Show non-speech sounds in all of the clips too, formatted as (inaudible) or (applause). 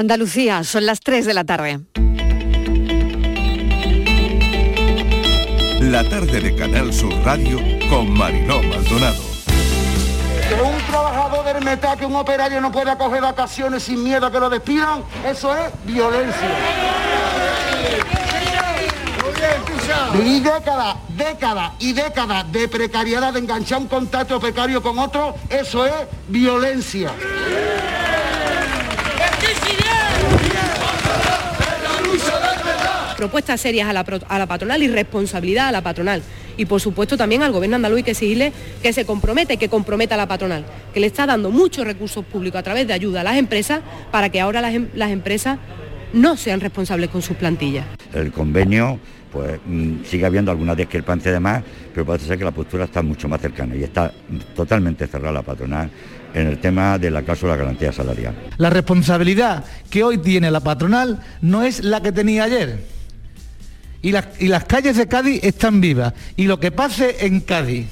Andalucía, son las 3 de la tarde. La tarde de Canal Sur Radio con Mariló Maldonado. Que un trabajador del metal, que un operario no pueda coger vacaciones sin miedo a que lo despidan, eso es violencia. Y décadas, décadas y décadas de precariedad, de enganchar un contacto precario con otro, eso es violencia. Propuestas serias a la, a la, patronal y responsabilidad a la patronal. Y por supuesto también al gobierno andaluz hay que exigirle que se comprometa y que comprometa a la patronal, que le está dando muchos recursos públicos a través de ayuda a las empresas para que ahora las, em, las empresas no sean responsables con sus plantillas. El convenio pues mm, sigue habiendo alguna discrepancia de más, pero parece ser que la postura está mucho más cercana y está totalmente cerrada la patronal en el tema de la cláusula de garantía salarial. La responsabilidad que hoy tiene la patronal no es la que tenía ayer. Y las, y las calles de Cádiz están vivas. Y lo que pase en Cádiz,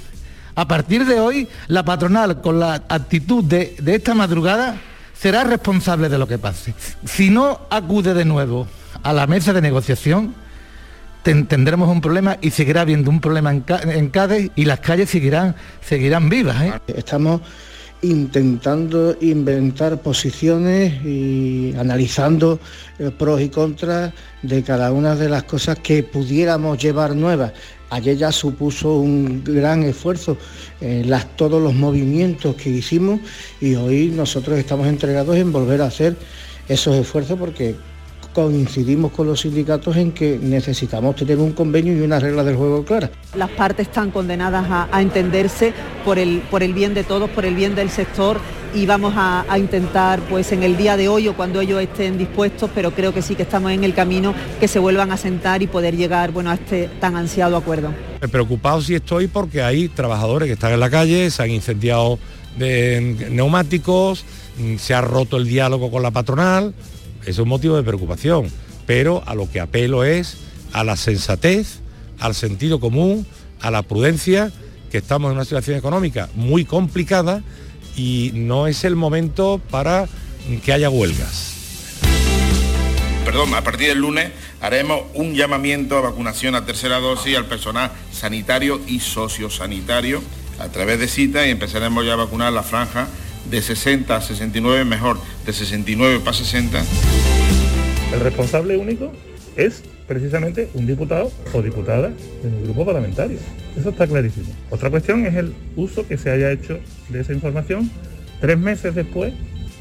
a partir de hoy, la patronal, con la actitud de, de esta madrugada, será responsable de lo que pase. Si no acude de nuevo a la mesa de negociación, tendremos un problema y seguirá habiendo un problema en, Cádiz y las calles seguirán, seguirán vivas. ¿eh? Estamos intentando inventar posiciones y analizando eh, pros y contras de cada una de las cosas que pudiéramos llevar nuevas. Ayer ya supuso un gran esfuerzo eh, todos los movimientos que hicimos y hoy nosotros estamos entregados en volver a hacer esos esfuerzos porque coincidimos con los sindicatos en que necesitamos tener un convenio y una regla del juego clara. Las partes están condenadas a, entenderse por el, por el bien de todos, por el bien del sector y vamos a, intentar pues en el día de hoy o cuando ellos estén dispuestos, pero creo que sí que estamos en el camino que se vuelvan a sentar y poder llegar bueno, a este tan ansiado acuerdo. Preocupado sí estoy porque hay trabajadores que están en la calle, se han incendiado de neumáticos, se ha roto el diálogo con la patronal, es un motivo de preocupación, pero a lo que apelo es a la sensatez, al sentido común, a la prudencia, que estamos en una situación económica muy complicada y no es el momento para que haya huelgas. Perdón, a partir del lunes haremos un llamamiento a vacunación a tercera dosis al personal sanitario y sociosanitario a través de cita y empezaremos ya a vacunar la franja de 60 a 69, mejor, de 69 para 60. El responsable único es precisamente un diputado o diputada de mi grupo parlamentario. Eso está clarísimo. Otra cuestión es el uso que se haya hecho de esa información tres meses después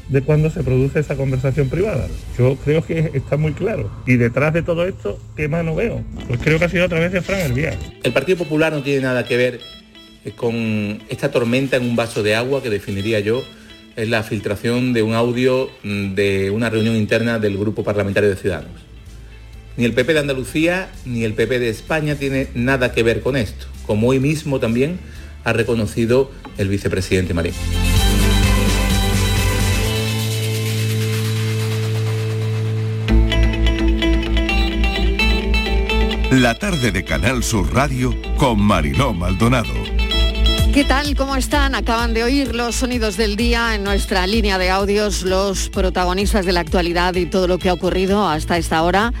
de cuando se produce esa conversación privada. Yo creo que está muy claro. Y detrás de todo esto, ¿qué mano veo? Pues creo que ha sido a través de Fran Elvía. El Partido Popular no tiene nada que ver con esta tormenta en un vaso de agua que definiría yo es la filtración de un audio mm, de una reunión interna del Grupo Parlamentario de Ciudadanos. Ni el PP de Andalucía ni el PP de España tiene nada que ver con esto, como hoy mismo también ha reconocido el vicepresidente Marín. La tarde de Canal Sur Radio con Mariló Maldonado. ¿Qué tal? ¿Cómo están? Acaban de oír los sonidos del día en nuestra línea de audios, los protagonistas de la actualidad y todo lo que ha ocurrido hasta esta hora.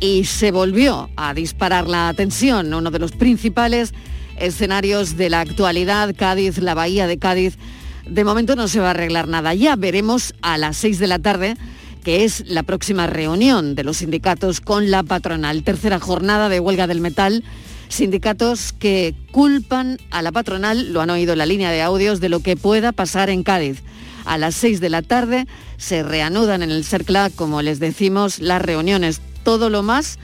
Y se volvió a disparar la tensión, uno de los principales escenarios de la actualidad, Cádiz, la bahía de Cádiz. De momento no se va a arreglar nada. Ya veremos a las seis de la tarde, que es la próxima reunión de los sindicatos con la patronal. Tercera jornada de huelga del metal Sindicatos que culpan a la patronal, lo han oído en la línea de audios, de lo que pueda pasar en Cádiz. A las 6 de la tarde se reanudan en el CERCLA, como les decimos, las reuniones. Todo lo más,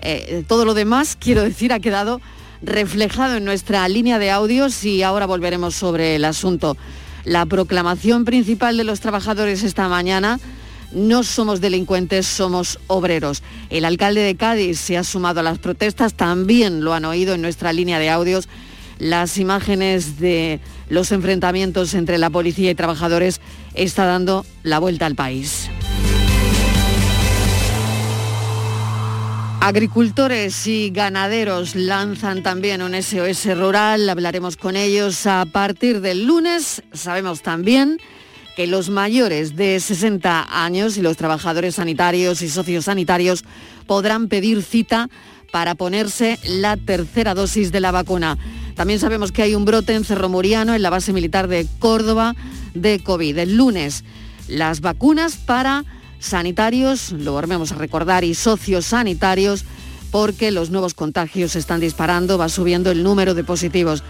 eh, todo lo demás, (laughs) quiero decir, ha quedado reflejado en nuestra línea de audios y ahora volveremos sobre el asunto. La proclamación principal de los trabajadores esta mañana no somos delincuentes, somos obreros. El alcalde de Cádiz se ha sumado a las protestas, también lo han oído en nuestra línea de audios. Las imágenes de los enfrentamientos entre la policía y trabajadores está dando la vuelta al país. Agricultores y ganaderos lanzan también un SOS rural, hablaremos con ellos a partir del lunes. Sabemos también que los mayores de 60 años y los trabajadores sanitarios y sociosanitarios podrán pedir cita para ponerse la tercera dosis de la vacuna. También sabemos que hay un brote en Cerro Muriano, en la base militar de Córdoba, de COVID. El lunes, las vacunas para sanitarios, lo volvemos a recordar, y sociosanitarios, porque los nuevos contagios se están disparando, va subiendo el número de positivos.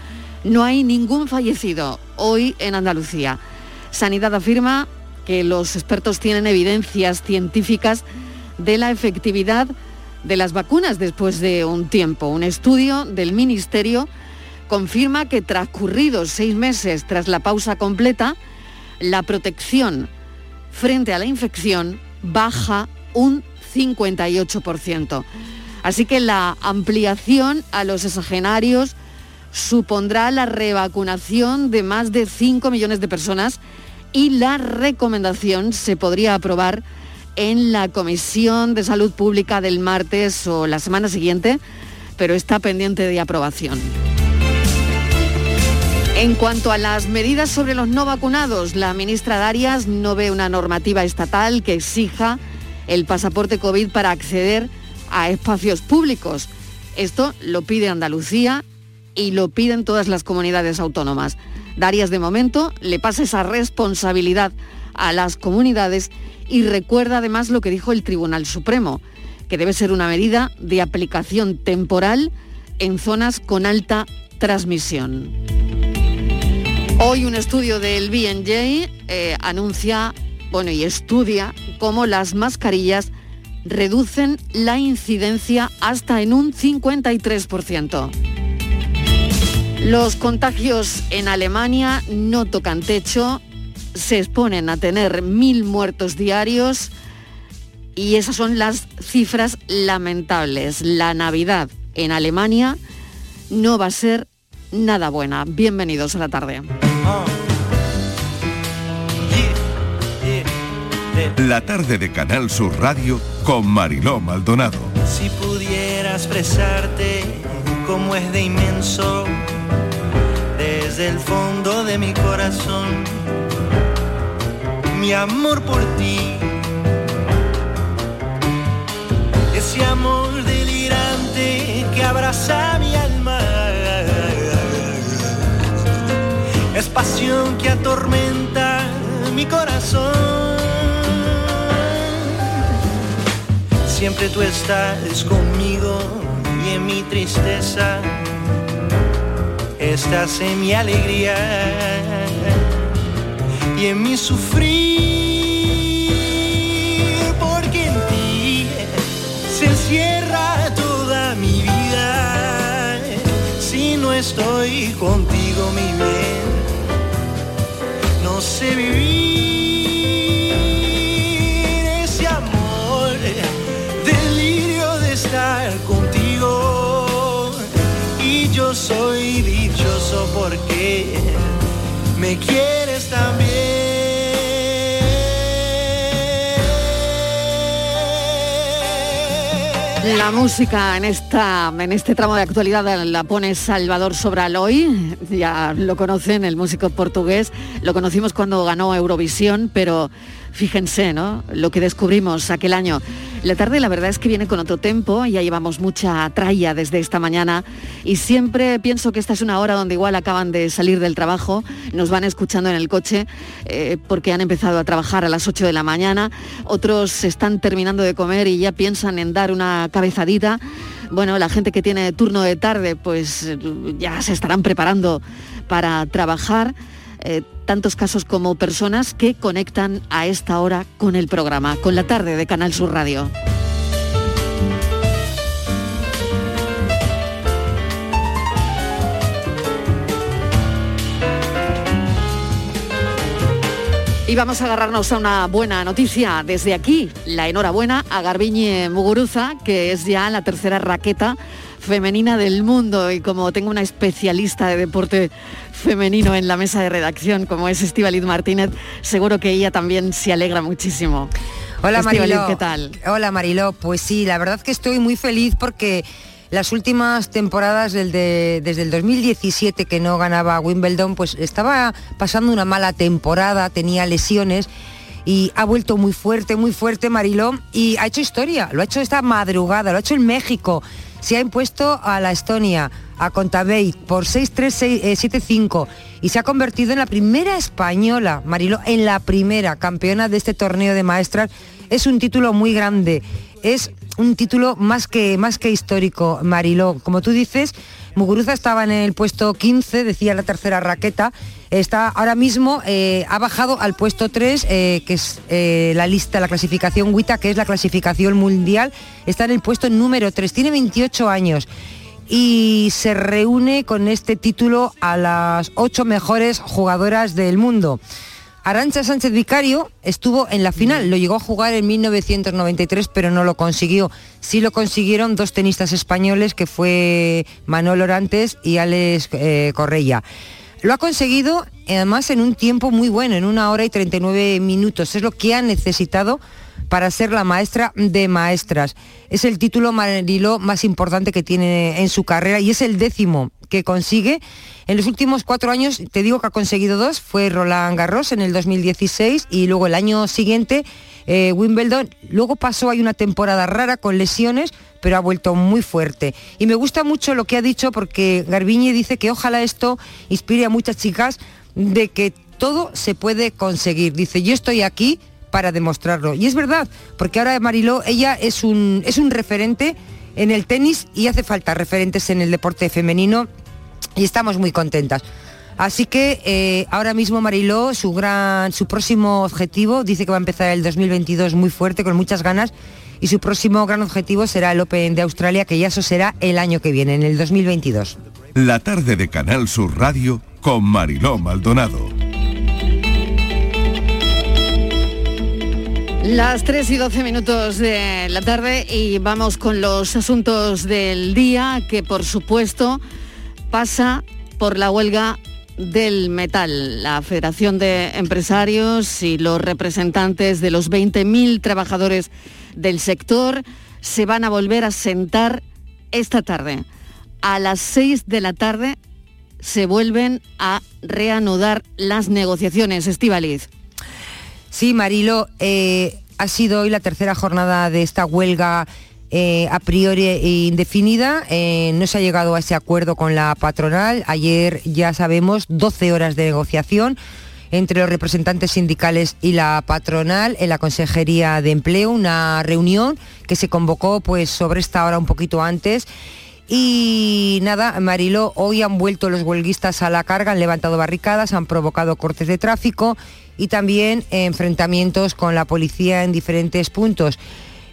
No hay ningún fallecido hoy en Andalucía. Sanidad afirma que los expertos tienen evidencias científicas de la efectividad de las vacunas después de un tiempo. Un estudio del Ministerio confirma que transcurridos seis meses tras la pausa completa, la protección frente a la infección baja un 58%. Así que la ampliación a los exagenarios supondrá la revacunación de más de 5 millones de personas y la recomendación se podría aprobar en la Comisión de Salud Pública del martes o la semana siguiente, pero está pendiente de aprobación. En cuanto a las medidas sobre los no vacunados, la ministra Darias no ve una normativa estatal que exija el pasaporte COVID para acceder a espacios públicos. Esto lo pide Andalucía y lo piden todas las comunidades autónomas. Darias de momento le pasa esa responsabilidad a las comunidades y recuerda además lo que dijo el Tribunal Supremo, que debe ser una medida de aplicación temporal en zonas con alta transmisión. Hoy un estudio del BNJ eh, anuncia, bueno, y estudia cómo las mascarillas reducen la incidencia hasta en un 53%. Los contagios en Alemania no tocan techo, se exponen a tener mil muertos diarios y esas son las cifras lamentables. La Navidad en Alemania no va a ser nada buena. Bienvenidos a la tarde. La tarde de Canal Sur Radio con Mariló Maldonado. Si pudiera expresarte como es de inmenso desde el fondo de mi corazón mi amor por ti. Ese amor delirante que abraza mi alma. Es pasión que atormenta mi corazón. Siempre tú estás conmigo y en mi tristeza estás en mi alegría y en mi sufrir, porque en ti se encierra toda mi vida. Si no estoy contigo, mi bien, no sé vivir yo soy dichoso porque me quieres también. La música en, esta, en este tramo de actualidad la pone Salvador Sobraloy, ya lo conocen, el músico portugués, lo conocimos cuando ganó Eurovisión, pero fíjense, ¿no? Lo que descubrimos aquel año. La tarde la verdad es que viene con otro tempo, ya llevamos mucha tralla desde esta mañana y siempre pienso que esta es una hora donde igual acaban de salir del trabajo, nos van escuchando en el coche eh, porque han empezado a trabajar a las 8 de la mañana, otros están terminando de comer y ya piensan en dar una cabezadita. Bueno, la gente que tiene turno de tarde pues ya se estarán preparando para trabajar. Eh, tantos casos como personas que conectan a esta hora con el programa, con la tarde de Canal Sur Radio. Y vamos a agarrarnos a una buena noticia desde aquí. La enhorabuena a Garbiñe Muguruza, que es ya la tercera raqueta femenina del mundo y como tengo una especialista de deporte femenino en la mesa de redacción como es Estivaliz Martínez, seguro que ella también se alegra muchísimo. Hola Mariló. ¿qué tal? Hola Mariló, pues sí, la verdad que estoy muy feliz porque las últimas temporadas desde, desde el 2017 que no ganaba Wimbledon, pues estaba pasando una mala temporada, tenía lesiones y ha vuelto muy fuerte, muy fuerte Mariló y ha hecho historia, lo ha hecho esta madrugada, lo ha hecho en México, se ha impuesto a la Estonia, a Contabate por 6-3-7-5 y se ha convertido en la primera española, Mariló, en la primera campeona de este torneo de maestras. Es un título muy grande, es un título más que, más que histórico, Mariló. Como tú dices, Muguruza estaba en el puesto 15, decía la tercera raqueta. Está ahora mismo, eh, ha bajado al puesto 3, eh, que es eh, la lista, la clasificación WITA, que es la clasificación mundial. Está en el puesto número 3, tiene 28 años y se reúne con este título a las ocho mejores jugadoras del mundo. Arancha Sánchez Vicario estuvo en la final, lo llegó a jugar en 1993, pero no lo consiguió. Sí lo consiguieron dos tenistas españoles, que fue Manuel Orantes y Alex eh, Correia. Lo ha conseguido además en un tiempo muy bueno, en una hora y 39 minutos. Es lo que ha necesitado para ser la maestra de maestras. Es el título Mariló más importante que tiene en su carrera y es el décimo que consigue. En los últimos cuatro años, te digo que ha conseguido dos, fue Roland Garros en el 2016 y luego el año siguiente eh, Wimbledon. Luego pasó, hay una temporada rara con lesiones, pero ha vuelto muy fuerte. Y me gusta mucho lo que ha dicho porque Garbiñe dice que ojalá esto inspire a muchas chicas de que todo se puede conseguir. Dice, yo estoy aquí para demostrarlo. Y es verdad, porque ahora Mariló, ella es un, es un referente en el tenis y hace falta referentes en el deporte femenino y estamos muy contentas. Así que eh, ahora mismo Mariló, su, gran, su próximo objetivo, dice que va a empezar el 2022 muy fuerte, con muchas ganas, y su próximo gran objetivo será el Open de Australia, que ya eso será el año que viene, en el 2022. La tarde de Canal Sur Radio con Mariló Maldonado. Las 3 y 12 minutos de la tarde y vamos con los asuntos del día que por supuesto pasa por la huelga del metal. La Federación de Empresarios y los representantes de los 20.000 trabajadores del sector se van a volver a sentar esta tarde. A las 6 de la tarde se vuelven a reanudar las negociaciones. Estivaliz. Sí, Marilo, eh, ha sido hoy la tercera jornada de esta huelga eh, a priori indefinida. Eh, no se ha llegado a ese acuerdo con la patronal. Ayer ya sabemos 12 horas de negociación entre los representantes sindicales y la patronal en la Consejería de Empleo, una reunión que se convocó pues sobre esta hora un poquito antes. Y nada, Marilo, hoy han vuelto los huelguistas a la carga, han levantado barricadas, han provocado cortes de tráfico y también enfrentamientos con la policía en diferentes puntos.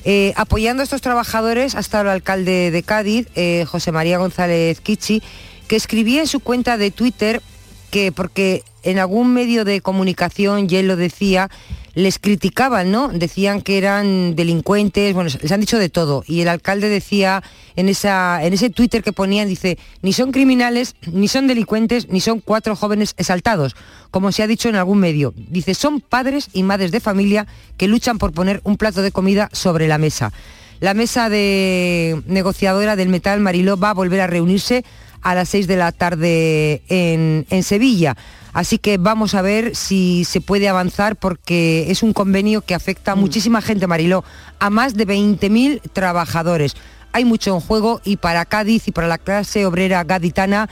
Eh, apoyando a estos trabajadores ha estado el alcalde de Cádiz, eh, José María González Kichi, que escribía en su cuenta de Twitter que porque en algún medio de comunicación, y él lo decía, les criticaban, ¿no? Decían que eran delincuentes, bueno, les han dicho de todo. Y el alcalde decía en, en ese Twitter que ponían, dice, ni son criminales, ni son delincuentes, ni son cuatro jóvenes exaltados, como se ha dicho en algún medio. Dice, son padres y madres de familia que luchan por poner un plato de comida sobre la mesa. La mesa de negociadora del metal Mariló va a volver a reunirse a las 6 de la tarde en, en Sevilla. Así que vamos a ver si se puede avanzar porque es un convenio que afecta a Mm. muchísima gente, Mariló, a más de 20.000 trabajadores. Hay mucho en juego y para Cádiz y para la clase obrera gaditana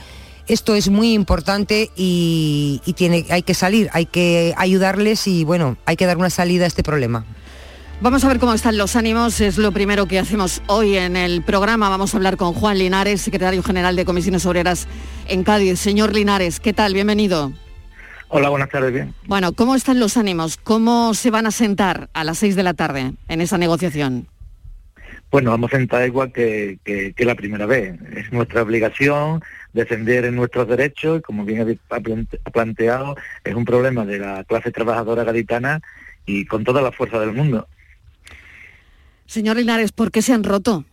esto es muy importante y, y tiene, hay que salir, hay que ayudarles y bueno, hay que dar una salida a este problema. Vamos a ver cómo están los ánimos, es lo primero que hacemos hoy en el programa. Vamos a hablar con Juan Linares, secretario general de Comisiones Obreras en Cádiz. Señor Linares, ¿qué tal? Bienvenido. Hola, buenas tardes, bien. Bueno, ¿cómo están los ánimos? ¿Cómo se van a sentar a las 6 de la tarde en esa negociación? Bueno, vamos a sentar igual que, que- que la primera vez. Es nuestra obligación defender nuestros derechos y como bien ha planteado, es un problema de la clase trabajadora gaditana y con toda la fuerza del mundo. Señor Linares, ¿por qué se han roto?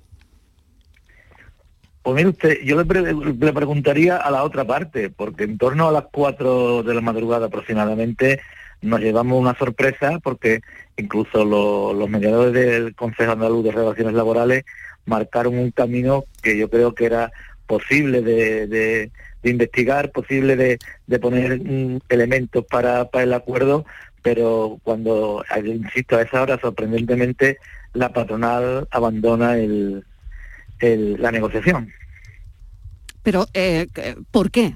Pues mire usted, yo le, pre- le preguntaría a la otra parte, porque en torno a las 4 de la madrugada aproximadamente nos llevamos una sorpresa porque incluso lo- los mediadores del Consejo Andaluz de Relaciones Laborales marcaron un camino que yo creo que era posible de, de- investigar, posible de, de poner mm, elementos para, para el acuerdo, pero cuando, insisto, a esa hora sorprendentemente la patronal abandona el, el- la negociación. Pero, eh, ¿por qué?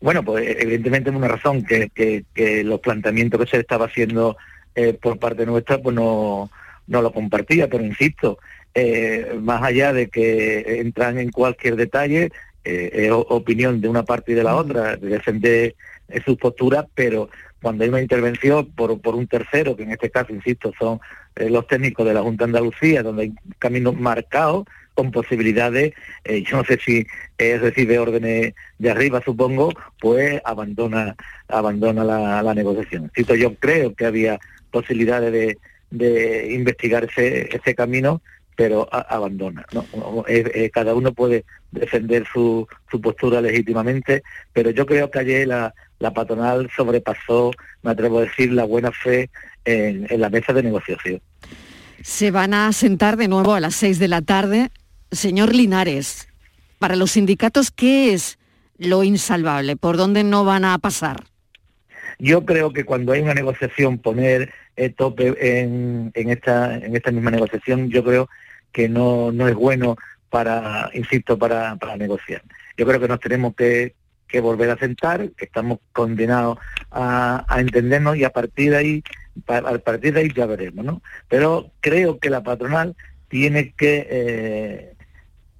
Bueno, pues evidentemente es una razón que, que- que los planteamientos que se estaba haciendo eh, por parte nuestra pues no, no lo compartía, pero insisto, eh, más allá de que entran en cualquier detalle, eh, es opinión de una parte y de la otra, de defender sus posturas, pero cuando hay una intervención por, por un tercero, que en este caso, insisto, son eh, los técnicos de la Junta de Andalucía, donde hay caminos marcados con posibilidades, eh, yo no sé si es recibe órdenes de arriba, supongo, pues abandona abandona la, negociación. Insisto, yo creo que había posibilidades de, de investigar ese camino, pero a- abandona. ¿no? Eh, eh, cada uno puede defender su, su postura legítimamente, pero yo creo que ayer la, la patronal sobrepasó, me atrevo a decir, la buena fe en, en la mesa de negociación. Se van a sentar de nuevo a las seis de la tarde. Señor Linares, para los sindicatos, ¿qué es lo insalvable? ¿Por dónde no van a pasar? Yo creo que cuando hay una negociación, poner el tope en, en esta en esta misma negociación, yo creo que no, no es bueno para, insisto, para, para negociar. Yo creo que nos tenemos que, que volver a sentar, que estamos condenados a, a entendernos y a partir de ahí, a partir de ahí ya veremos, ¿no? Pero creo que la patronal tiene que eh,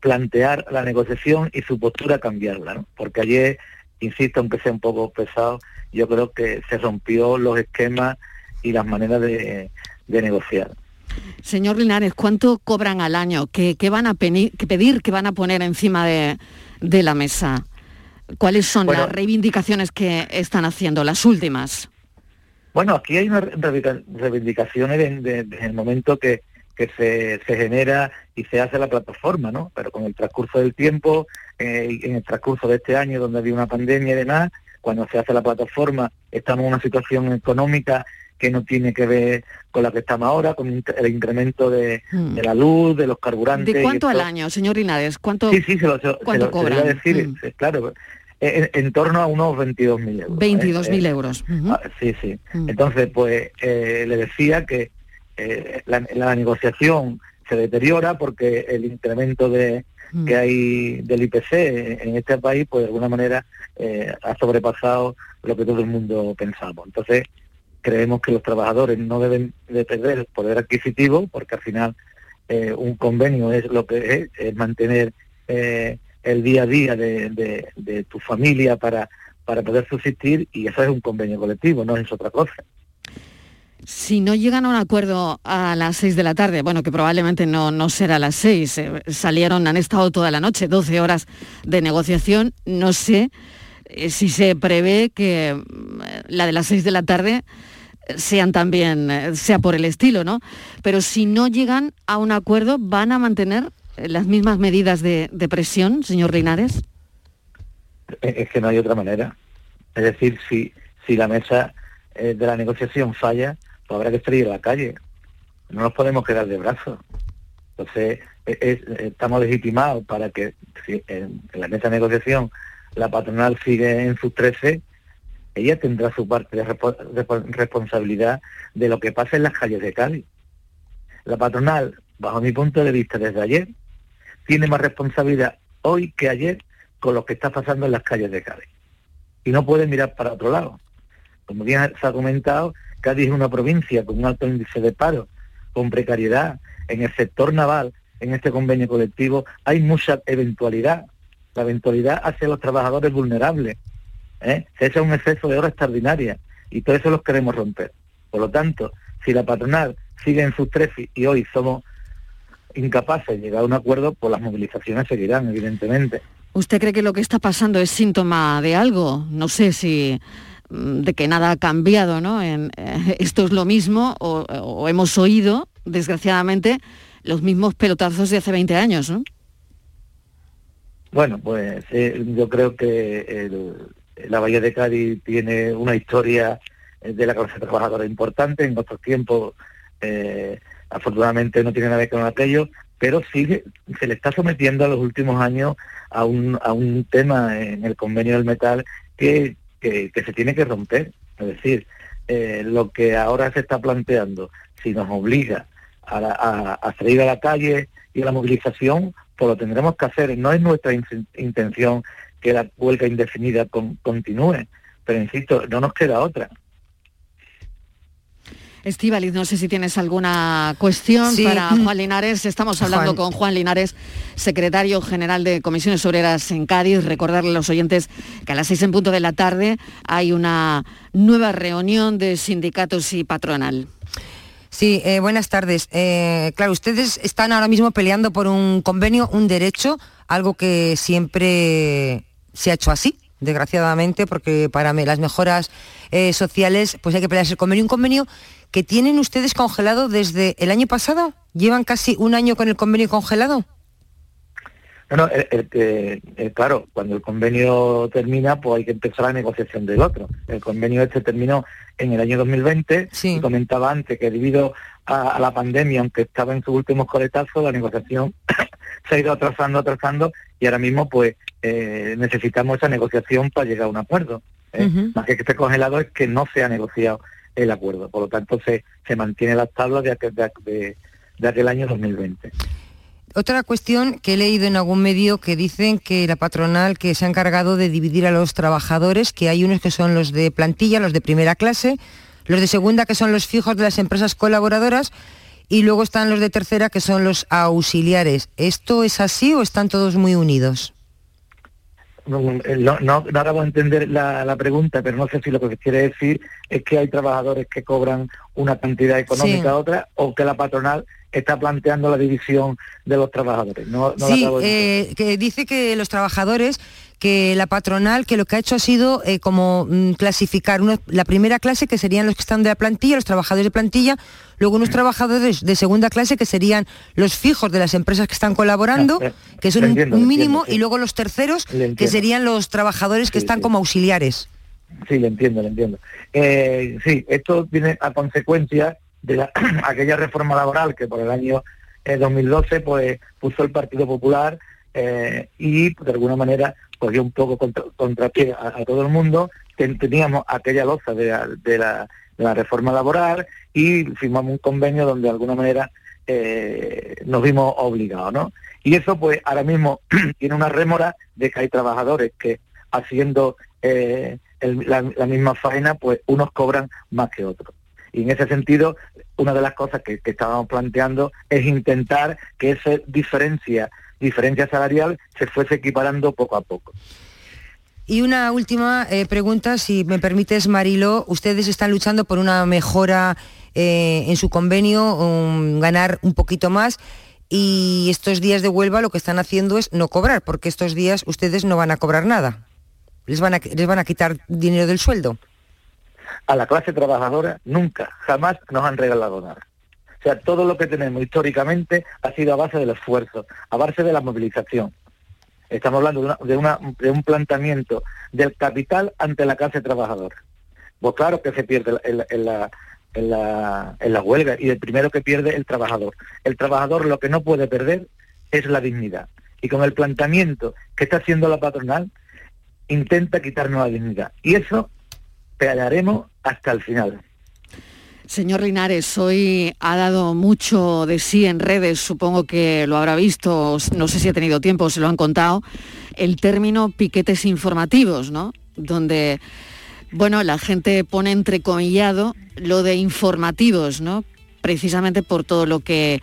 plantear la negociación y su postura cambiarla, ¿no? Porque ayer, insisto, aunque sea un poco pesado, yo creo que se rompió los esquemas y las maneras de, de negociar. Señor Linares, ¿cuánto cobran al año? ¿Qué, qué van a pedir? ¿Qué van a poner encima de, de la mesa? ¿Cuáles son Bueno. las reivindicaciones que están haciendo, las últimas? Bueno, aquí hay unas reivindica- reivindicaciones de- de- desde el momento que, que se, se genera y se hace la plataforma, ¿no? Pero con el transcurso del tiempo, eh, en el transcurso de este año donde había una pandemia y demás, cuando se hace la plataforma, estamos en una situación económica que no tiene que ver con la que estamos ahora, con el incremento de, Hmm. de la luz, de los carburantes. ¿De cuánto al año, señor Linares? ¿Cuánto, Sí, sí, se lo, se ¿cuánto se lo cobran? decir, Mm. claro, en, en torno a unos 22.000 euros. 22.000 Eh, eh, euros. Ah, sí, sí. Mm. Entonces, pues eh, le decía que eh, la, la negociación se deteriora porque el incremento de Mm. que hay del IPC en este país, pues de alguna manera eh, ha sobrepasado lo que todo el mundo pensaba. Entonces, creemos que los trabajadores no deben de perder el poder adquisitivo, porque al final eh, un convenio es lo que es, mantener eh, el día a día de, tu familia para, para poder subsistir y eso es un convenio colectivo, no es otra cosa. Si no llegan a un acuerdo a las 6 de la tarde, bueno, que probablemente no, no será a las 6, eh, salieron, han estado toda la noche, 12 horas de negociación, no sé si se prevé que mm, la de las 6 de la tarde sean también, eh, sea por el estilo, ¿no? Pero si no llegan a un acuerdo, ¿van a mantener eh, las mismas medidas de, presión, señor Linares? Es que no hay otra manera. Es decir, si, si la mesa eh, de la negociación falla, pues habrá que salir a la calle. No nos podemos quedar de brazos. Entonces, e- es- estamos legitimados para que en la mesa de negociación la patronal sigue en sus 13, ella tendrá su parte de responsabilidad de lo que pasa en las calles de Cádiz. La patronal, bajo mi punto de vista desde ayer, tiene más responsabilidad hoy que ayer con lo que está pasando en las calles de Cádiz. Y no puede mirar para otro lado. Como bien se ha comentado, Cádiz es una provincia con un alto índice de paro, con precariedad. En el sector naval, en este convenio colectivo, hay mucha eventualidad. La eventualidad hacia los trabajadores vulnerables. ¿Eh? Se echa un exceso de horas extraordinarias y todo eso los queremos romper. Por lo tanto, si la patronal sigue en sus tres y hoy somos incapaces de llegar a un acuerdo, pues las movilizaciones seguirán, evidentemente. ¿Usted cree que lo que está pasando es síntoma de algo? No sé si mm, de que nada ha cambiado, ¿no? En, eh, (laughs) esto es lo mismo o, o hemos oído, desgraciadamente, los mismos pelotazos de hace 20 años, ¿no? Bueno, pues eh, yo creo que el, la Bahía de Cádiz tiene una historia eh, de la clase trabajadora importante, en otros tiempos eh, afortunadamente no tiene nada que ver con aquello, pero sí se le está sometiendo a los últimos años a un, a un tema en el convenio del metal que, que, se tiene que romper. Es decir, eh, lo que ahora se está planteando, si nos obliga a, a, salir a la calle y a la movilización, pues lo tendremos que hacer. No es nuestra intención que la huelga indefinida continúe, pero insisto, no nos queda otra. Estivaliz, no sé si tienes alguna cuestión para Juan Linares. Estamos hablando con Juan Linares, secretario general de Comisiones Obreras en Cádiz. Recordarle a los oyentes que a las seis en punto de la tarde hay una nueva reunión de sindicatos y patronal. Sí, eh, buenas tardes. Eh, claro, ustedes están ahora mismo peleando por un convenio, un derecho, algo que siempre se ha hecho así, desgraciadamente, porque para las mejoras eh, sociales pues hay que pelearse el convenio. Un convenio que tienen ustedes congelado desde el año pasado. ¿Llevan casi un año con el convenio congelado? Bueno, claro, cuando el convenio termina, pues hay que empezar la negociación del otro. El convenio este terminó en el año 2020 y comentaba antes que debido a, la pandemia, aunque estaba en sus últimos coletazos, la negociación (coughs) se ha ido atrasando, atrasando y ahora mismo pues eh, necesitamos esa negociación para llegar a un acuerdo. ¿eh? Más que que esté congelado es que no se ha negociado el acuerdo. Por lo tanto, se, se mantiene las tablas de aquel, de, de aquel año 2020. Otra cuestión que he leído en algún medio que dicen que la patronal que se ha encargado de dividir a los trabajadores, que hay unos que son los de plantilla, los de primera clase, los de segunda que son los fijos de las empresas colaboradoras y luego están los de tercera que son los auxiliares. ¿Esto es así o están todos muy unidos? no, no, no, acabo de entender la, pregunta, pero no sé si lo que quiere decir es que hay trabajadores que cobran una cantidad económica a otra o que la patronal está planteando la división de los trabajadores. No, sí, eh, que dice que los trabajadores que la patronal que lo que ha hecho ha sido eh, como mm, clasificar la primera clase que serían los que están de la plantilla, los trabajadores de plantilla, luego unos trabajadores de segunda clase que serían los fijos de las empresas que están colaborando, ah, eh, que son un, mínimo, y luego los terceros que serían los trabajadores que están como auxiliares. Sí, le entiendo, le entiendo. Eh, sí, esto viene a consecuencia de la, (clears throat) aquella reforma laboral que por el año 2012 pues puso el Partido Popular y de alguna manera cogió un poco contra, contrapié a, todo el mundo, teníamos aquella loza de la, reforma laboral y firmamos un convenio donde de alguna manera eh, nos vimos obligados, ¿no? Y eso pues ahora mismo (clears throat) tiene una rémora de que hay trabajadores que haciendo eh, la, misma faena, pues unos cobran más que otros. Y en ese sentido, una de las cosas que, estábamos planteando es intentar que esa diferencia diferencia salarial se fuese equiparando poco a poco. Y una última eh, pregunta, si me permites, Marilo. Ustedes están luchando por una mejora eh, en su convenio, ganar un poquito más. Y estos días de Huelva lo que están haciendo es no cobrar, porque estos días ustedes no van a cobrar nada. Les van a, les van a quitar dinero del sueldo. A la clase trabajadora nunca, jamás nos han regalado nada. O sea, todo lo que tenemos históricamente ha sido a base del esfuerzo, a base de la movilización. Estamos hablando de, un planteamiento del capital ante la clase trabajadora. Pues claro que se pierde en la, en la huelga y el primero que pierde el trabajador. El trabajador lo que no puede perder es la dignidad. Y con el planteamiento que está haciendo la patronal, intenta quitarnos la dignidad. Y eso pelearemos hasta el final. Señor Linares, hoy ha dado mucho de sí en redes, supongo que lo habrá visto, no sé si ha tenido tiempo, se lo han contado, el término piquetes informativos, ¿no? Donde, bueno, la gente pone entrecomillado lo de informativos, ¿no? Precisamente por todo lo que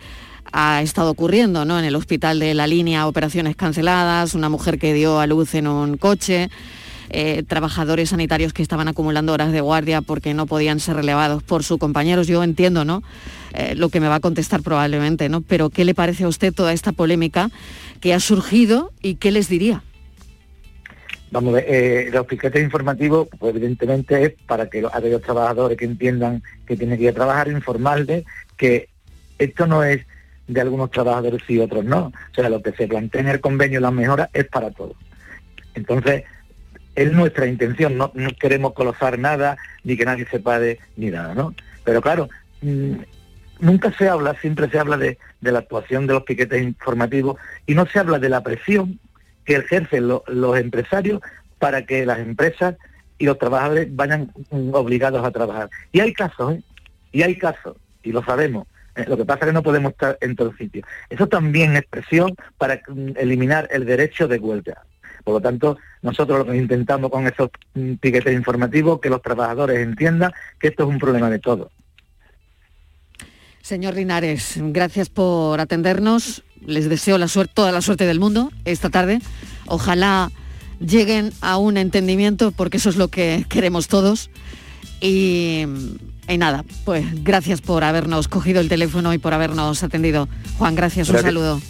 ha estado ocurriendo, ¿no? En el hospital de la línea, operaciones canceladas, una mujer que dio a luz en un coche, eh, trabajadores sanitarios que estaban acumulando horas de guardia porque no podían ser relevados por sus compañeros. Yo entiendo, ¿no? Eh, lo que me va a contestar probablemente, ¿no? Pero ¿qué le parece a usted toda esta polémica que ha surgido y qué les diría? Vamos a ver, eh, los piquetes informativos, pues evidentemente es para que aquellos trabajadores que entiendan que tienen que ir a trabajar, informarles que esto no es de algunos trabajadores y otros no. O sea, lo que se plantea en el convenio, la mejora, es para todos. Entonces, es nuestra intención, no, queremos colosar nada, ni que nadie se pare, ni nada, ¿no? Pero claro, mm, nunca se habla, siempre se habla de, la actuación de los piquetes informativos y no se habla de la presión que ejercen lo- los empresarios para que las empresas y los trabajadores vayan mm, obligados a trabajar. Y hay casos, ¿eh? Y hay casos, y lo sabemos. Eh, Lo que pasa es que no podemos estar en todos sitios. Eso también es presión para mm, eliminar el derecho de huelga. Por lo tanto, nosotros lo que intentamos con esos piquetes informativos, que los trabajadores entiendan que esto es un problema de todos. Señor Linares, gracias por atendernos. Les deseo la suerte, toda la suerte del mundo esta tarde. Ojalá lleguen a un entendimiento, porque eso es lo que queremos todos. Y, y nada, pues gracias por habernos cogido el teléfono y por habernos atendido. Juan, gracias, un Gracias. saludo.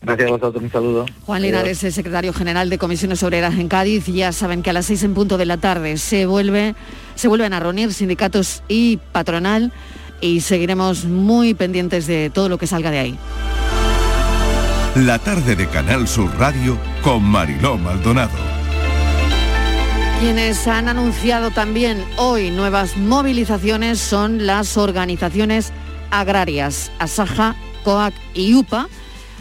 Gracias a vosotros, un saludo. Juan Linares es secretario general de Comisiones Obreras en Cádiz. Ya saben que a las seis en punto de la tarde se vuelve, se vuelven a reunir sindicatos y patronal y seguiremos muy pendientes de todo lo que salga de ahí. La tarde de Canal Sur Radio con Mariló Maldonado. Quienes han anunciado también hoy nuevas movilizaciones son las organizaciones agrarias, Asaja, COAC y UPA.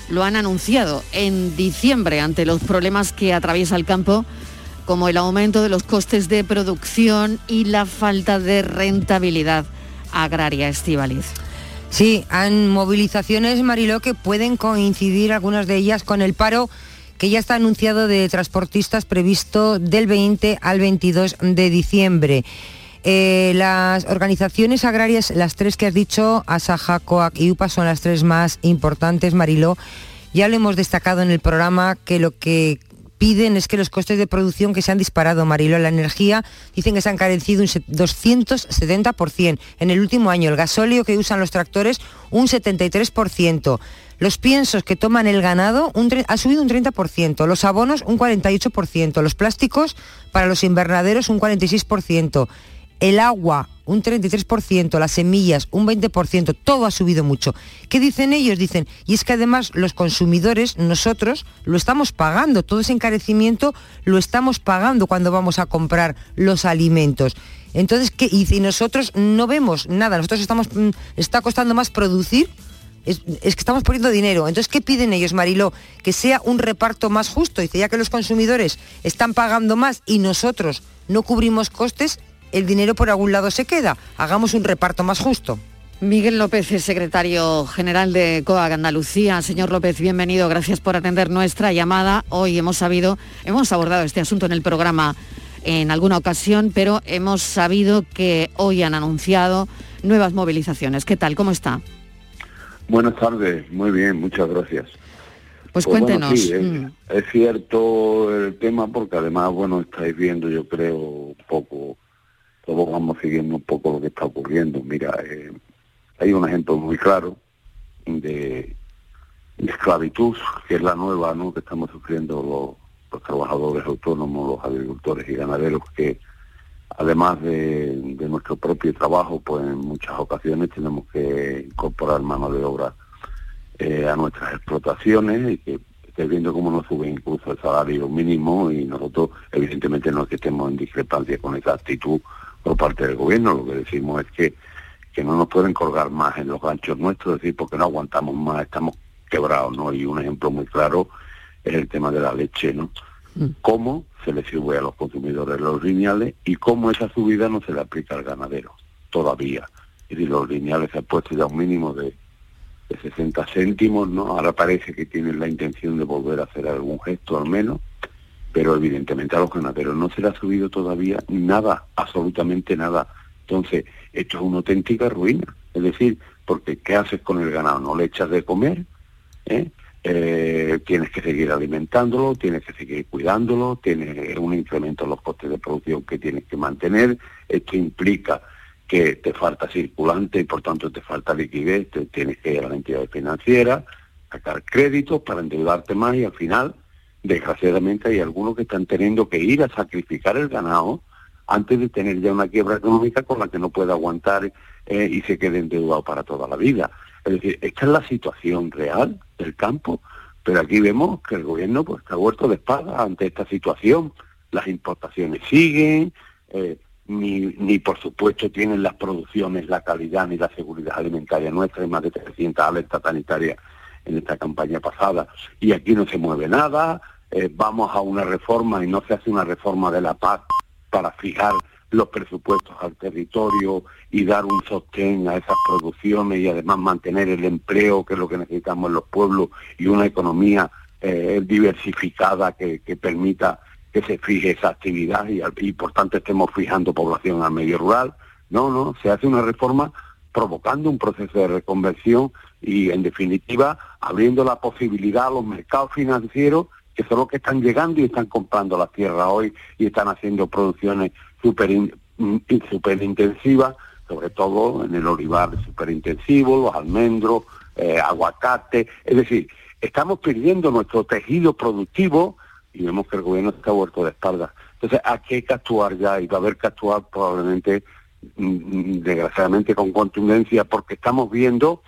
Lo han anunciado en diciembre ante los problemas que atraviesa el campo, como el aumento de los costes de producción y la falta de rentabilidad agraria, Estivaliz. Sí, han movilizaciones, Mariló, que pueden coincidir algunas de ellas con el paro que ya está anunciado de transportistas previsto del 20 al 22 de diciembre. Eh, las organizaciones agrarias, las tres que has dicho, Asaja, COAC y UPA, son las tres más importantes, Mariló. Ya lo hemos destacado en el programa que lo que piden es que los costes de producción que se han disparado, Mariló, la energía, dicen que se han encarecido un se- 270% en el último año. El gasóleo que usan los tractores, un 73%. Los piensos que toman el ganado un ha subido un 30%, los abonos un 48%, los plásticos para los invernaderos un 46%, el agua un 33%, las semillas un 20%, todo ha subido mucho. ¿Qué dicen ellos? Dicen, y es que además los consumidores, nosotros, lo estamos pagando, todo ese encarecimiento lo estamos pagando cuando vamos a comprar los alimentos. Entonces, ¿qué? Y si nosotros no vemos nada, nosotros estamos, mm, está costando más producir es, es que estamos poniendo dinero. Entonces, ¿qué piden ellos, Mariló? Que sea un reparto más justo. Dice, ya que los consumidores están pagando más y nosotros no cubrimos costes, el dinero por algún lado se queda. Hagamos un reparto más justo. Miguel López es secretario general de COAG Andalucía. Señor López, bienvenido. Gracias por atender nuestra llamada. Hoy hemos sabido, hemos abordado este asunto en el programa en alguna ocasión, pero hemos sabido que hoy han anunciado nuevas movilizaciones. ¿Qué tal? ¿Cómo está? Buenas tardes, muy bien, muchas gracias. Pues, bueno, cuéntenos. sí, es, Mm. es cierto el tema porque además, bueno, estáis viendo, yo creo, un poco, todos vamos siguiendo un poco lo que está ocurriendo. Mira, eh, hay un ejemplo muy claro de, esclavitud, que es la nueva, ¿no?, que estamos sufriendo los, trabajadores autónomos, los agricultores y ganaderos, que además de, de nuestro propio trabajo, pues en muchas ocasiones tenemos que incorporar mano de obra eh, a nuestras explotaciones y que esté viendo cómo nos sube incluso el salario mínimo y nosotros evidentemente no es que estemos en discrepancia con esa actitud por parte del gobierno, lo que decimos es que, que no nos pueden colgar más en los ganchos nuestros, es decir, porque no aguantamos más, estamos quebrados, ¿no? Y un ejemplo muy claro es el tema de la leche, ¿no? Cómo se le sube a los consumidores los lineales y cómo esa subida no se le aplica al ganadero, todavía. Es decir, los lineales se han puesto ya un mínimo de, de 60 céntimos, ¿no? Ahora parece que tienen la intención de volver a hacer algún gesto al menos, pero evidentemente a los ganaderos no se le ha subido todavía nada, absolutamente nada. Entonces, esto es una auténtica ruina. Es decir, porque ¿qué haces con el ganado? ¿No le echas de comer? ¿eh? Eh, tienes que seguir alimentándolo, tienes que seguir cuidándolo, tienes un incremento en los costes de producción que tienes que mantener. Esto implica que te falta circulante y por tanto te falta liquidez, te tienes que ir a la entidad financiera, sacar créditos para endeudarte más y al final, desgraciadamente, hay algunos que están teniendo que ir a sacrificar el ganado antes de tener ya una quiebra económica con la que no puede aguantar eh, y se quede endeudado para toda la vida. Es decir, esta es la situación real del campo, pero aquí vemos que el gobierno pues está huerto de espada ante esta situación. las importaciones siguen, eh, ni, ni por supuesto tienen las producciones la calidad ni la seguridad alimentaria nuestra, hay más de 300 alertas sanitarias en esta campaña pasada, y aquí no se mueve nada, eh, vamos a una reforma y no se hace una reforma de la paz para fijar los presupuestos al territorio y dar un sostén a esas producciones y además mantener el empleo, que es lo que necesitamos en los pueblos, y una economía eh, diversificada que, permita que se fije esa actividad y, y por tanto estemos fijando población al medio rural. No, no, se hace una reforma provocando un proceso de reconversión y en definitiva abriendo la posibilidad a los mercados financieros que son los que están llegando y están comprando la tierra hoy y están haciendo producciones súper súper intensivas, sobre todo en el olivar súper intensivo, los almendros, eh, aguacate, es decir, estamos perdiendo nuestro tejido productivo y vemos que el gobierno está vuelto de espaldas. Entonces aquí hay que actuar ya y va a haber que actuar probablemente, mm, mm, desgraciadamente, con contundencia, porque estamos viendo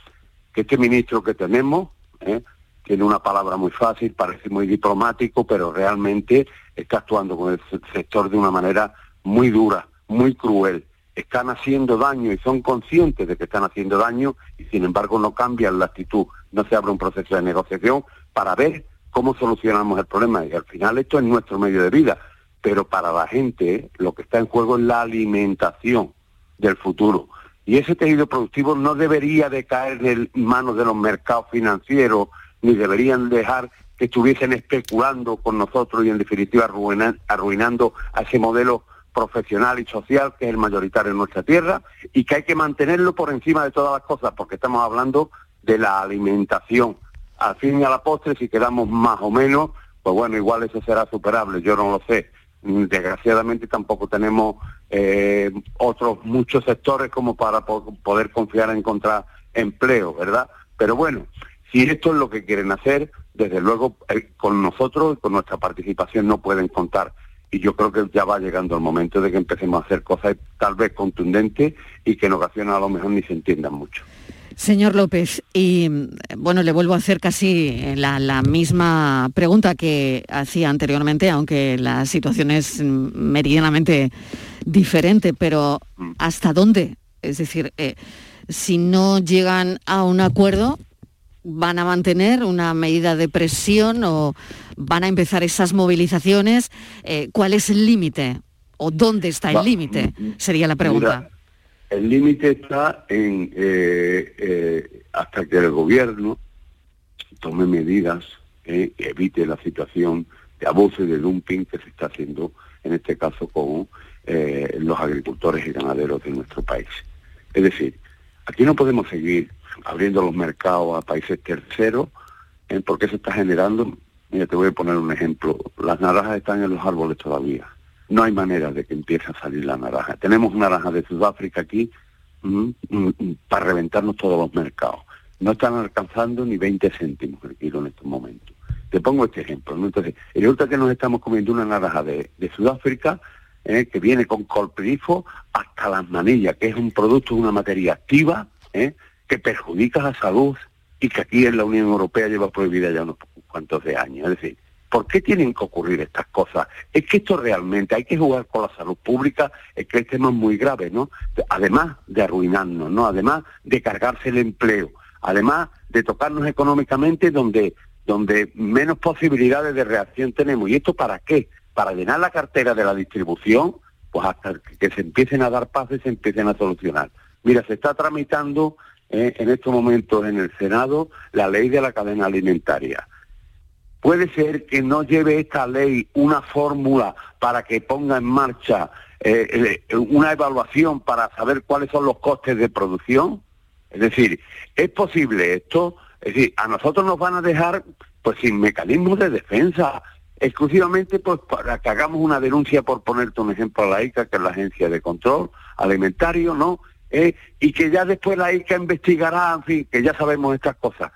que este ministro que tenemos ¿eh? Tiene una palabra muy fácil, parece muy diplomático, pero realmente está actuando con el se- sector de una manera muy dura, muy cruel. Están haciendo daño y son conscientes de que están haciendo daño y sin embargo no cambian la actitud, no se abre un proceso de negociación para ver cómo solucionamos el problema. Y al final esto es nuestro medio de vida, pero para la gente lo que está en juego es la alimentación del futuro. Y ese tejido productivo no debería de caer en manos de los mercados financieros, ni deberían dejar que estuviesen especulando con nosotros y en definitiva arruinan- arruinando a ese modelo profesional y social que es el mayoritario en nuestra tierra y que hay que mantenerlo por encima de todas las cosas porque estamos hablando de la alimentación. Al fin y a la postre, si quedamos más o menos, pues bueno, igual eso será superable, yo no lo sé. Desgraciadamente tampoco tenemos eh, otros muchos sectores como para po- poder confiar en encontrar empleo, ¿verdad? Pero bueno, si esto es lo que quieren hacer, desde luego eh, con nosotros y con nuestra participación no pueden contar. Y yo creo que ya va llegando el momento de que empecemos a hacer cosas tal vez contundentes y que en ocasiones a lo mejor ni se entiendan mucho. Señor López, y mm, bueno, le vuelvo a hacer casi la, la misma pregunta que hacía anteriormente, aunque la situación es mm, meridianamente diferente, pero ¿hasta dónde? Es decir, eh, si no llegan a un acuerdo, ¿van a mantener una medida de presión o van a empezar esas movilizaciones? Eh, ¿Cuál es el límite? ¿O dónde está el límite? Sería la pregunta. Mira, el límite está en eh, eh, hasta que el gobierno tome medidas que evite la situación de abuso y de dumping que se está haciendo, en este caso con eh, los agricultores y ganaderos de nuestro país. Es decir, aquí no podemos seguir abriendo los mercados a países terceros, eh, porque eso está generando, mira, te voy a poner un ejemplo, las naranjas están en los árboles todavía. No hay manera de que empiece a salir la naranja. Tenemos naranja de Sudáfrica aquí mm, mm, mm, para reventarnos todos los mercados. No están alcanzando ni 20 céntimos el kilo en estos momentos. Te pongo este ejemplo. ¿no? Entonces, resulta que nos estamos comiendo una naranja de, de Sudáfrica eh, que viene con colprifo hasta las manillas, que es un producto, una materia activa eh, que perjudica la salud y que aquí en la Unión Europea lleva prohibida ya unos cuantos de años. Es decir, ¿por qué tienen que ocurrir estas cosas? Es que esto realmente hay que jugar con la salud pública, es que el tema es muy grave, ¿no? Además de arruinarnos, ¿no? Además de cargarse el empleo, además de tocarnos económicamente donde, donde menos posibilidades de reacción tenemos. ¿Y esto para qué? Para llenar la cartera de la distribución, pues hasta que se empiecen a dar pasos y se empiecen a solucionar. Mira, se está tramitando eh, en estos momentos en el Senado la ley de la cadena alimentaria. Puede ser que no lleve esta ley una fórmula para que ponga en marcha eh, eh, una evaluación para saber cuáles son los costes de producción. Es decir, ¿es posible esto? Es decir, a nosotros nos van a dejar pues sin mecanismos de defensa, exclusivamente pues para que hagamos una denuncia por ponerte un ejemplo a la ICA, que es la Agencia de Control Alimentario, ¿no? Eh, y que ya después la ICA investigará, en fin, que ya sabemos estas cosas.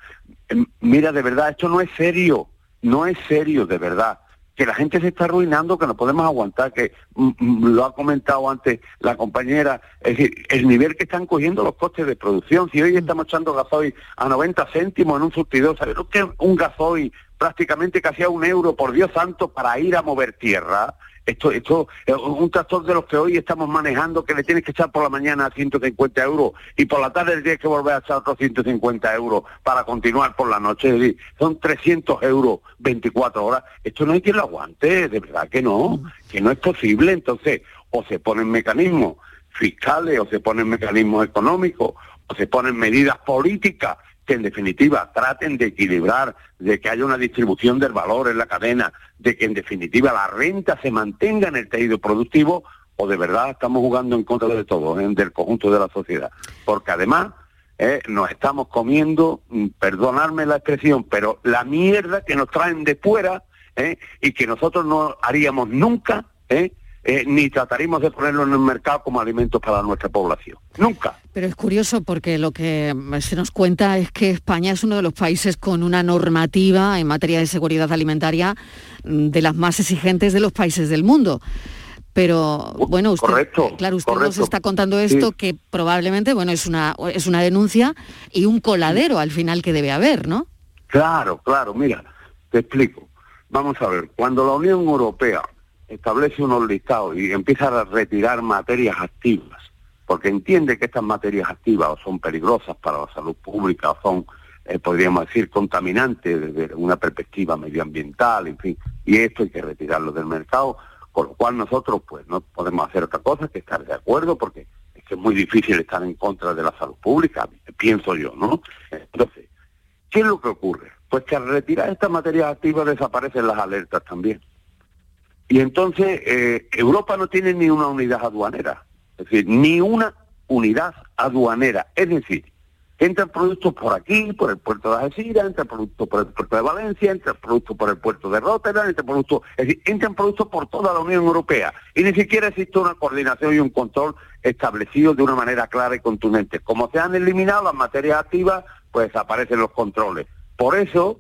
Eh, Mira, de verdad, esto no es serio, no es serio, de verdad. Que la gente se está arruinando, que no podemos aguantar, que mm, mm, lo ha comentado antes la compañera, es decir, el nivel que están cogiendo los costes de producción. Si hoy estamos echando gasoil a 90 céntimos en un surtidor, ¿sabes lo que es un gasoil prácticamente casi a un euro, por Dios santo, para ir a mover tierra? Esto, esto es un tractor de los que hoy estamos manejando que le tienes que echar por la mañana a 150 euros y por la tarde le tienes que volver a echar otros 150 euros para continuar por la noche. Es decir, son 300 euros 24 horas. Esto no hay quien lo aguante, de verdad que no, que no es posible. Entonces, o se ponen mecanismos fiscales, o se ponen mecanismos económicos, o se ponen medidas políticas que en definitiva traten de equilibrar, de que haya una distribución del valor en la cadena, de que en definitiva la renta se mantenga en el tejido productivo, o de verdad estamos jugando en contra de todo, ¿eh? del conjunto de la sociedad. Porque además eh, nos estamos comiendo, mm, perdonadme la expresión, pero la mierda que nos traen de fuera ¿eh? y que nosotros no haríamos nunca, ¿eh? Eh, ni trataremos de ponerlo en el mercado como alimentos para nuestra población. Nunca. Pero es curioso porque lo que se nos cuenta es que España es uno de los países con una normativa en materia de seguridad alimentaria mm, de las más exigentes de los países del mundo. Pero bueno, usted, correcto, claro, usted nos está contando esto Sí. que probablemente, bueno, es una es una denuncia y un coladero al final que debe haber, ¿no? Claro, claro, mira, te explico. Vamos a ver, cuando la Unión Europea establece unos listados y empieza a retirar materias activas, porque entiende que estas materias activas o son peligrosas para la salud pública o son, eh, podríamos decir, contaminantes desde una perspectiva medioambiental, en fin, y esto hay que retirarlo del mercado, con lo cual nosotros pues no podemos hacer otra cosa que estar de acuerdo, porque es que es muy difícil estar en contra de la salud pública, pienso yo, ¿no? Entonces, ¿Qué es lo que ocurre? Pues que al retirar estas materias activas desaparecen las alertas también. Y entonces eh, Europa no tiene ni una unidad aduanera, es decir, ni una unidad aduanera. Es decir, entran productos por aquí, por el puerto de Algeciras, entran productos por el puerto de Valencia, entran productos por el puerto de Rotterdam, entran productos, es decir, entran productos por toda la Unión Europea. Y ni siquiera existe una coordinación y un control establecido de una manera clara y contundente. Como se han eliminado las materias activas, pues desaparecen los controles. Por eso,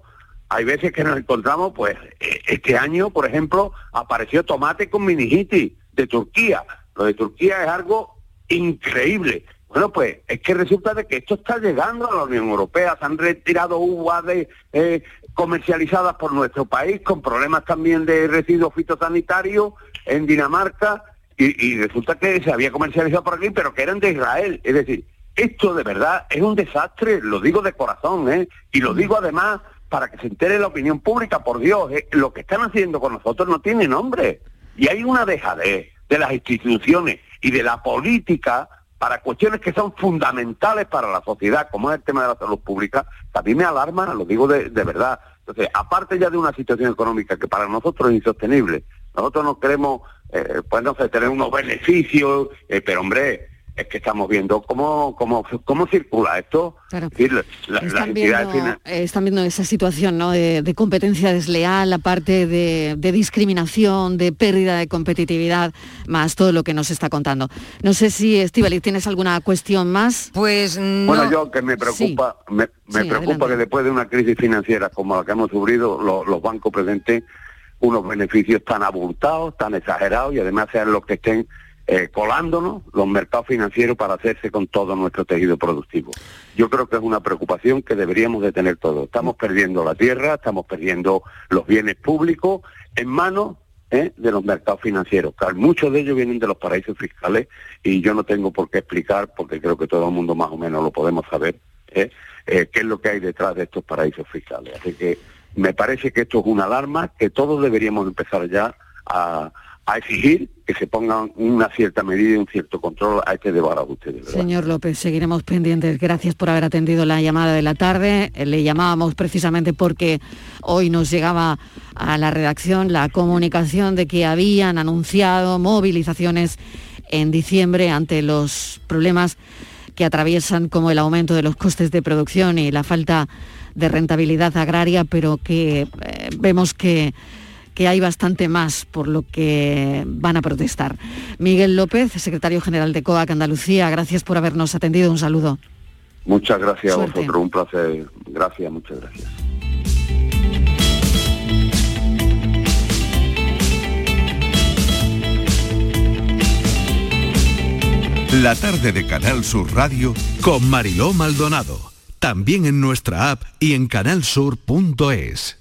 hay veces que nos encontramos, pues, eh, este año, por ejemplo, apareció tomate con meningitis de Turquía. Lo de Turquía es algo increíble. Bueno, pues es que resulta de que esto está llegando a la Unión Europea. Se han retirado uvas eh, comercializadas por nuestro país con problemas también de residuos fitosanitarios en Dinamarca y, y resulta que se había comercializado por aquí, pero que eran de Israel. Es decir, esto de verdad es un desastre, lo digo de corazón, ¿eh? Y lo digo además para que se entere la opinión pública, por Dios, ¿eh? lo que están haciendo con nosotros no tiene nombre. Y hay una dejadez de las instituciones y de la política para cuestiones que son fundamentales para la sociedad, como es el tema de la salud pública, a mí me alarma, lo digo de, de verdad. Entonces, aparte ya de una situación económica que para nosotros es insostenible, nosotros no queremos, eh, pues no sé, tener unos beneficios, eh, pero hombre, es que estamos viendo cómo, cómo, cómo circula esto. Claro. Es decir, la- Están viendo, eh, están viendo esa situación ¿no? de, de competencia desleal, aparte de, de discriminación, de pérdida de competitividad, más todo lo que nos está contando. No sé si, Estivali, ¿tienes alguna cuestión más? Pues Bueno, yo que me preocupa, me, me Sí, preocupa adelante. que después de una crisis financiera como la que hemos sufrido, lo- los bancos presenten unos beneficios tan abultados, tan exagerados y además sean los que estén eh, colándonos los mercados financieros para hacerse con todo nuestro tejido productivo. Yo creo que es una preocupación que deberíamos de tener todos. Estamos perdiendo la tierra, estamos perdiendo los bienes públicos en manos ¿eh? de los mercados financieros. Muchos de ellos vienen de los paraísos fiscales y yo no tengo por qué explicar, porque creo que todo el mundo más o menos lo podemos saber, ¿eh? Qué es lo que hay detrás de estos paraísos fiscales. Así que me parece que esto es una alarma que todos deberíamos empezar ya a exigir que se pongan una cierta medida y un cierto control a este de verdad. Señor López, seguiremos pendientes. Gracias por haber atendido la llamada de la tarde. Eh, Le llamábamos precisamente porque hoy nos llegaba a la redacción la comunicación de que habían anunciado movilizaciones en diciembre ante los problemas que atraviesan como el aumento de los costes de producción y la falta de rentabilidad agraria, pero que eh, vemos que que hay bastante más por lo que van a protestar. Miguel López, secretario general de COAC Andalucía, gracias por habernos atendido. Un saludo. Muchas gracias Suerte. a vosotros, un placer. Gracias, muchas gracias. La tarde de Canal Sur Radio con Mariló Maldonado. También en nuestra app y en canalsur.es.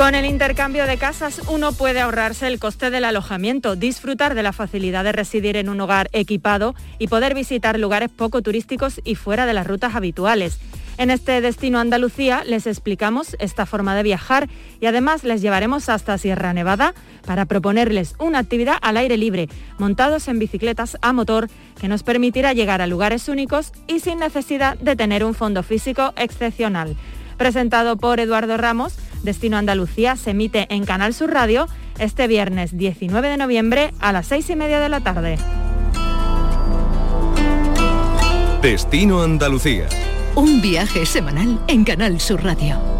Con el intercambio de casas uno puede ahorrarse el coste del alojamiento, disfrutar de la facilidad de residir en un hogar equipado y poder visitar lugares poco turísticos y fuera de las rutas habituales. En este destino Andalucía les explicamos esta forma de viajar y además les llevaremos hasta Sierra Nevada para proponerles una actividad al aire libre, montados en bicicletas a motor que nos permitirá llegar a lugares únicos y sin necesidad de tener un fondo físico excepcional. Presentado por Eduardo Ramos, Destino Andalucía se emite en Canal Sur Radio este viernes 19 de noviembre a las 6 y media de la tarde. Destino Andalucía. Un viaje semanal en Canal Sur Radio.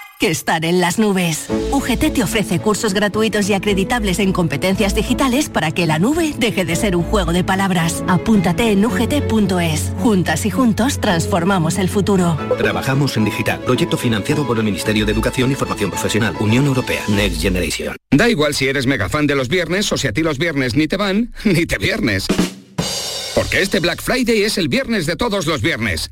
que estar en las nubes. UGT te ofrece cursos gratuitos y acreditables en competencias digitales para que la nube deje de ser un juego de palabras. Apúntate en ugt.es. Juntas y juntos transformamos el futuro. Trabajamos en digital. Proyecto financiado por el Ministerio de Educación y Formación Profesional. Unión Europea. Next Generation. Da igual si eres mega fan de los viernes o si a ti los viernes ni te van, ni te viernes. Porque este Black Friday es el viernes de todos los viernes.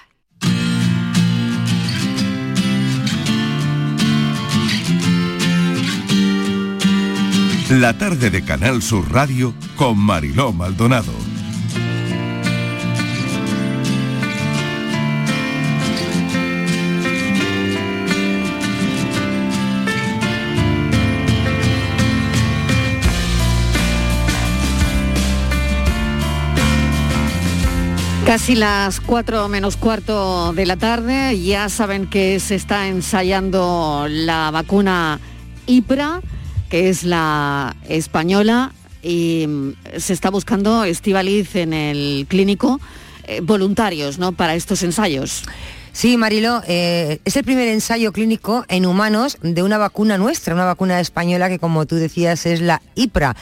La tarde de Canal Sur Radio con Mariló Maldonado. Casi las 4 menos cuarto de la tarde, ya saben que se está ensayando la vacuna IPRA, que es la española, y mm, se está buscando, Estivaliz, en el clínico, eh, voluntarios ¿no? para estos ensayos. Sí, Marilo, eh, es el primer ensayo clínico en humanos de una vacuna nuestra, una vacuna española que como tú decías es la IPRA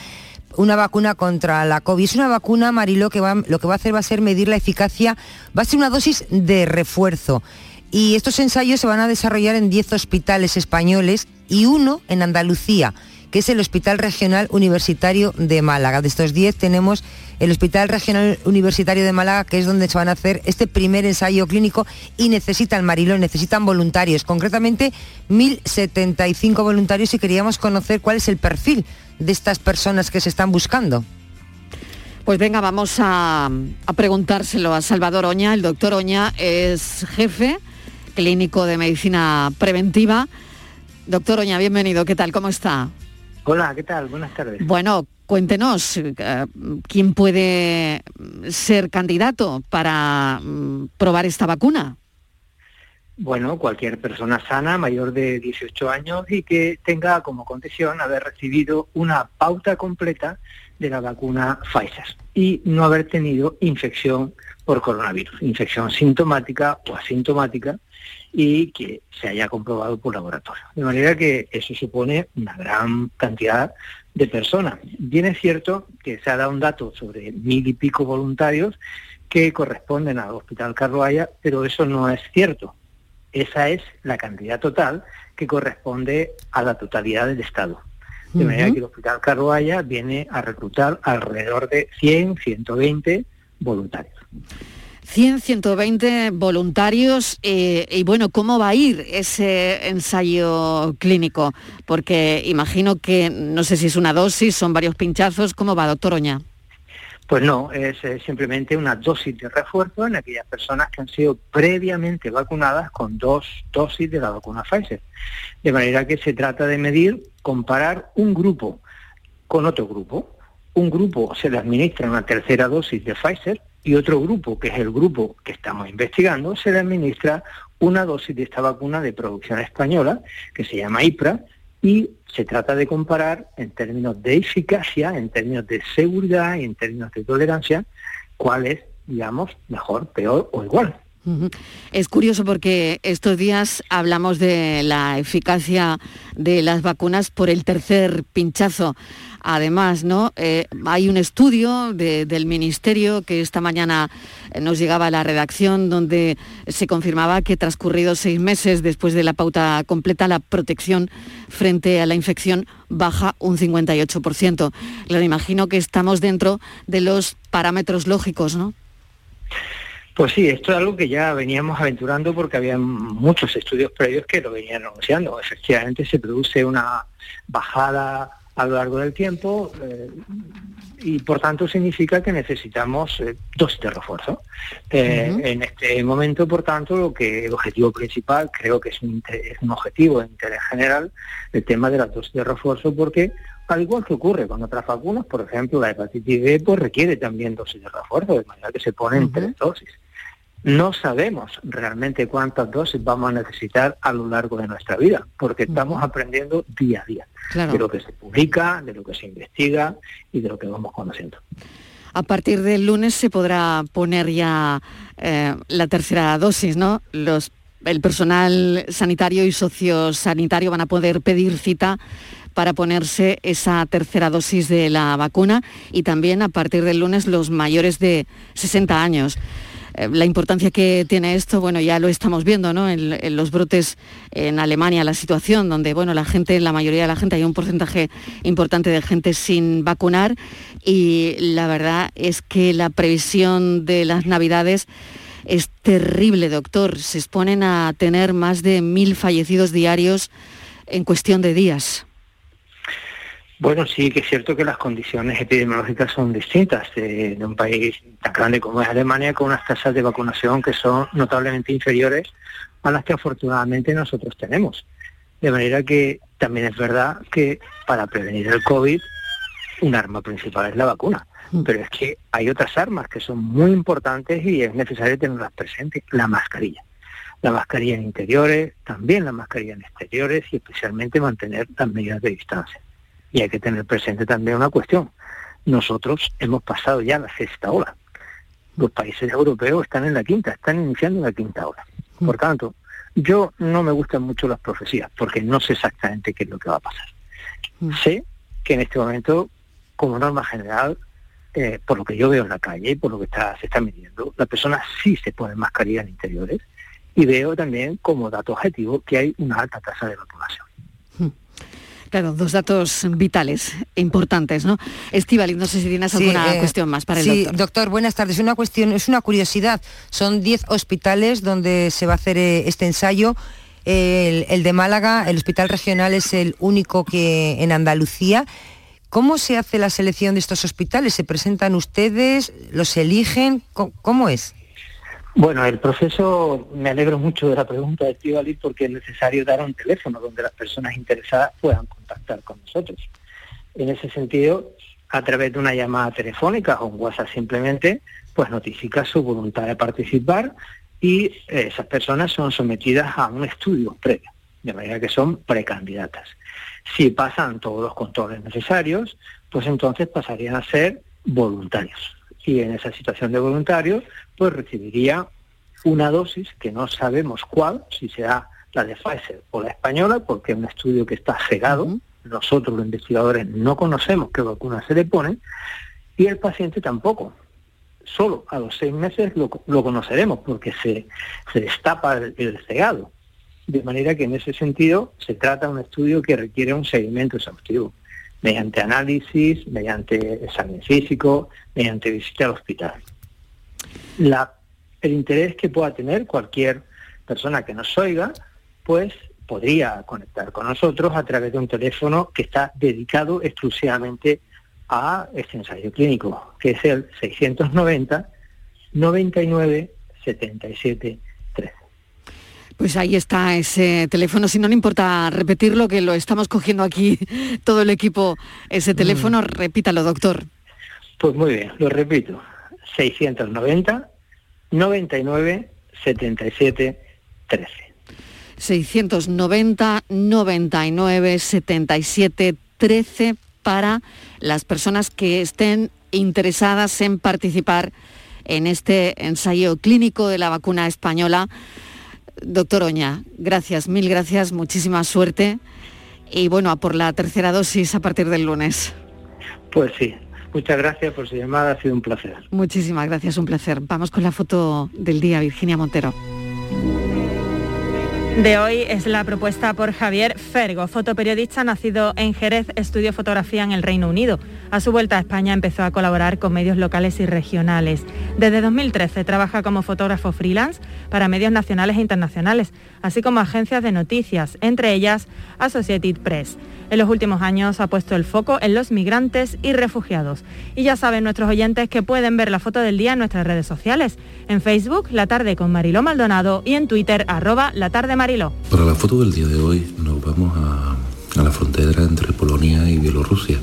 una vacuna contra la COVID. Es una vacuna, Marilo, que va, lo que va a hacer va a ser medir la eficacia, va a ser una dosis de refuerzo. Y estos ensayos se van a desarrollar en 10 hospitales españoles y uno en Andalucía, que es el Hospital Regional Universitario de Málaga. De estos 10 tenemos el Hospital Regional Universitario de Málaga, que es donde se van a hacer este primer ensayo clínico y necesitan, Marilo, necesitan voluntarios, concretamente 1.075 voluntarios y queríamos conocer cuál es el perfil de estas personas que se están buscando. Pues venga, vamos a, a preguntárselo a Salvador Oña. El doctor Oña es jefe clínico de medicina preventiva. Doctor Oña, bienvenido. ¿Qué tal? ¿Cómo está? Hola, ¿qué tal? Buenas tardes. Bueno, cuéntenos, eh, ¿quién puede ser candidato para mm, probar esta vacuna? Bueno, cualquier persona sana, mayor de 18 años y que tenga como condición haber recibido una pauta completa de la vacuna Pfizer y no haber tenido infección por coronavirus, infección sintomática o asintomática y que se haya comprobado por laboratorio. De manera que eso supone una gran cantidad de personas. Bien es cierto que se ha dado un dato sobre mil y pico voluntarios que corresponden al Hospital Carroaya, pero eso no es cierto. Esa es la cantidad total que corresponde a la totalidad del Estado. De manera que el Hospital Carroaya viene a reclutar alrededor de 100, 120 voluntarios. 100, 120 voluntarios eh, y bueno, ¿cómo va a ir ese ensayo clínico? Porque imagino que no sé si es una dosis, son varios pinchazos, ¿cómo va, doctor Oña? Pues no, es eh, simplemente una dosis de refuerzo en aquellas personas que han sido previamente vacunadas con dos dosis de la vacuna Pfizer. De manera que se trata de medir, comparar un grupo con otro grupo. Un grupo se le administra una tercera dosis de Pfizer y otro grupo, que es el grupo que estamos investigando, se le administra una dosis de esta vacuna de producción española, que se llama IPRA, y se trata de comparar en términos de eficacia, en términos de seguridad y en términos de tolerancia, cuál es, digamos, mejor, peor o igual. Es curioso porque estos días hablamos de la eficacia de las vacunas por el tercer pinchazo. Además, ¿no? Eh, hay un estudio del Ministerio que esta mañana eh, nos llegaba a la redacción donde se confirmaba que transcurridos seis meses después de la pauta completa, la protección frente a la infección baja un 58%. Le imagino que estamos dentro de los parámetros lógicos, ¿no? Pues sí, esto es algo que ya veníamos aventurando porque había muchos estudios previos que lo venían anunciando. Efectivamente se produce una bajada a lo largo del tiempo eh, y por tanto significa que necesitamos eh, dosis de refuerzo. Eh, en este momento, por tanto, lo que el objetivo principal, creo que es un, es un objetivo de interés general, el tema de las dosis de refuerzo, porque al igual que ocurre con otras vacunas, por ejemplo, la hepatitis B, pues requiere también dosis de refuerzo, de manera que se ponen tres dosis. No sabemos realmente cuántas dosis vamos a necesitar a lo largo de nuestra vida, porque estamos aprendiendo día a día de lo que se publica, de lo que se investiga y de lo que vamos conociendo. A partir del lunes se podrá poner ya eh, la tercera dosis, ¿no? Los, el personal sanitario y sociosanitario van a poder pedir cita para ponerse esa tercera dosis de la vacuna y también a partir del lunes los mayores de 60 años. Eh, la importancia que tiene esto, bueno, ya lo estamos viendo, ¿no? En, los brotes en Alemania, la situación donde, bueno, la gente, la mayoría de la gente, hay un porcentaje importante de gente sin vacunar y la verdad es que la previsión de las Navidades es terrible, doctor. Se exponen a tener más de mil fallecidos diarios en cuestión de días. Bueno, sí que es cierto que las condiciones epidemiológicas son distintas de, un país tan grande como es Alemania, con unas tasas de vacunación que son notablemente inferiores a las que afortunadamente nosotros tenemos. De manera que también es verdad que para prevenir el COVID, un arma principal es la vacuna. Mm. Pero es que hay otras armas que son muy importantes y es necesario tenerlas presentes. La mascarilla. La mascarilla en interiores, también la mascarilla en exteriores y especialmente mantener las medidas de distancia. Y hay que tener presente también una cuestión. Nosotros hemos pasado ya la sexta ola. Los países europeos están en la quinta, están iniciando la quinta ola. Mm. Por tanto, yo no me gustan mucho las profecías porque no sé exactamente qué es lo que va a pasar. Mm. Sé que en este momento, como norma general, eh, por lo que yo veo en la calle, por lo que está, se está midiendo, las personas sí se ponen mascarilla en interiores y veo también como dato objetivo que hay una alta tasa de vacunación. Claro, dos datos vitales, importantes, ¿no? Estivali, no sé si tienes alguna eh, cuestión más para el sí, doctor. doctor, buenas tardes. Una cuestión, es una curiosidad. Son 10 hospitales donde se va a hacer eh, este ensayo. El, de Málaga, el hospital regional es el único que en Andalucía. ¿Cómo se hace la selección de estos hospitales? ¿Se presentan ustedes? ¿Los eligen? cómo es? Bueno, el proceso, me alegro mucho de la pregunta de Estivali porque es necesario dar un teléfono donde las personas interesadas puedan contactar con nosotros. En ese sentido, a través de una llamada telefónica o un WhatsApp simplemente, pues notifica su voluntad de participar y eh, esas personas son sometidas a un estudio previo, de manera que son precandidatas. Si pasan todos los controles necesarios, pues entonces pasarían a ser voluntarios. Y en esa situación de voluntarios, pues recibiría una dosis que no sabemos cuál, si será la de Pfizer o la española, porque es un estudio que está cegado. Nosotros los investigadores no conocemos qué vacuna se le pone y el paciente tampoco. Solo a los seis meses lo, lo conoceremos porque se, se destapa el, el cegado. De manera que en ese sentido se trata de un estudio que requiere un seguimiento exhaustivo, mediante análisis, mediante examen físico, mediante visita al hospital. La, el interés que pueda tener cualquier persona que nos oiga, pues podría conectar con nosotros a través de un teléfono que está dedicado exclusivamente a este ensayo clínico, que es el 690 99 77 13. Pues ahí está ese teléfono, si no le importa repetirlo, que lo estamos cogiendo aquí (laughs) todo el equipo, ese teléfono, repítalo, doctor. Pues muy bien, lo repito, 690 99 77 13. 690 99 77 13 para las personas que estén interesadas en participar en este ensayo clínico de la vacuna española. Doctor Oña, gracias, mil gracias, muchísima suerte y bueno, a por la tercera dosis a partir del lunes. Pues sí, muchas gracias por su llamada, ha sido un placer. Muchísimas gracias, un placer. Vamos con la foto del día, Virginia Montero. De hoy es la propuesta por Javier Fergo, fotoperiodista nacido en Jerez, estudió fotografía en el Reino Unido. A su vuelta a España empezó a colaborar con medios locales y regionales. Desde 2013 trabaja como fotógrafo freelance para medios nacionales e internacionales, así como agencias de noticias, entre ellas Associated Press. En los últimos años ha puesto el foco en los migrantes y refugiados. Y ya saben nuestros oyentes que pueden ver la foto del día en nuestras redes sociales. En Facebook, La Tarde con Mariló Maldonado y en Twitter, arroba La Tarde Para la foto del día de hoy nos vamos a, a la frontera entre Polonia y Bielorrusia.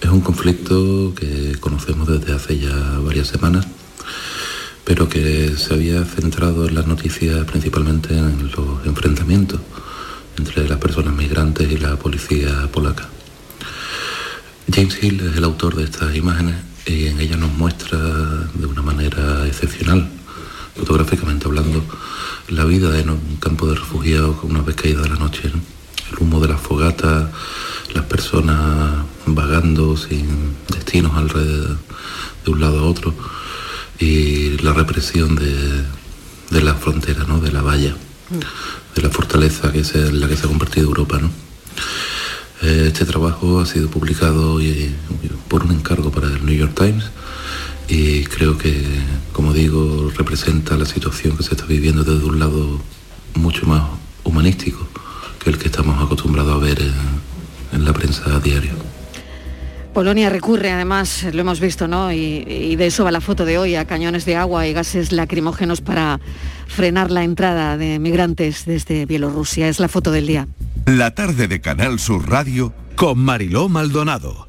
Es un conflicto que conocemos desde hace ya varias semanas, pero que se había centrado en las noticias principalmente en los enfrentamientos entre las personas migrantes y la policía polaca. James Hill es el autor de estas imágenes y en ellas nos muestra de una manera excepcional, fotográficamente hablando, la vida en un campo de refugiados una vez caída la noche. ¿no? El humo de las fogatas, las personas vagando sin destinos alrededor de un lado a otro y la represión de, de la frontera, ¿no? de la valla de la fortaleza que es la que se ha convertido Europa. ¿no? Eh, Este trabajo ha sido publicado por un encargo para el New York Times y creo que, como digo, representa la situación que se está viviendo desde un lado mucho más humanístico que el que estamos acostumbrados a ver en, en la prensa a diario. Polonia recurre, además, lo hemos visto, ¿no? Y, y de eso va la foto de hoy, a cañones de agua y gases lacrimógenos para frenar la entrada de migrantes desde Bielorrusia. Es la foto del día. La tarde de Canal Sur Radio con Mariló Maldonado.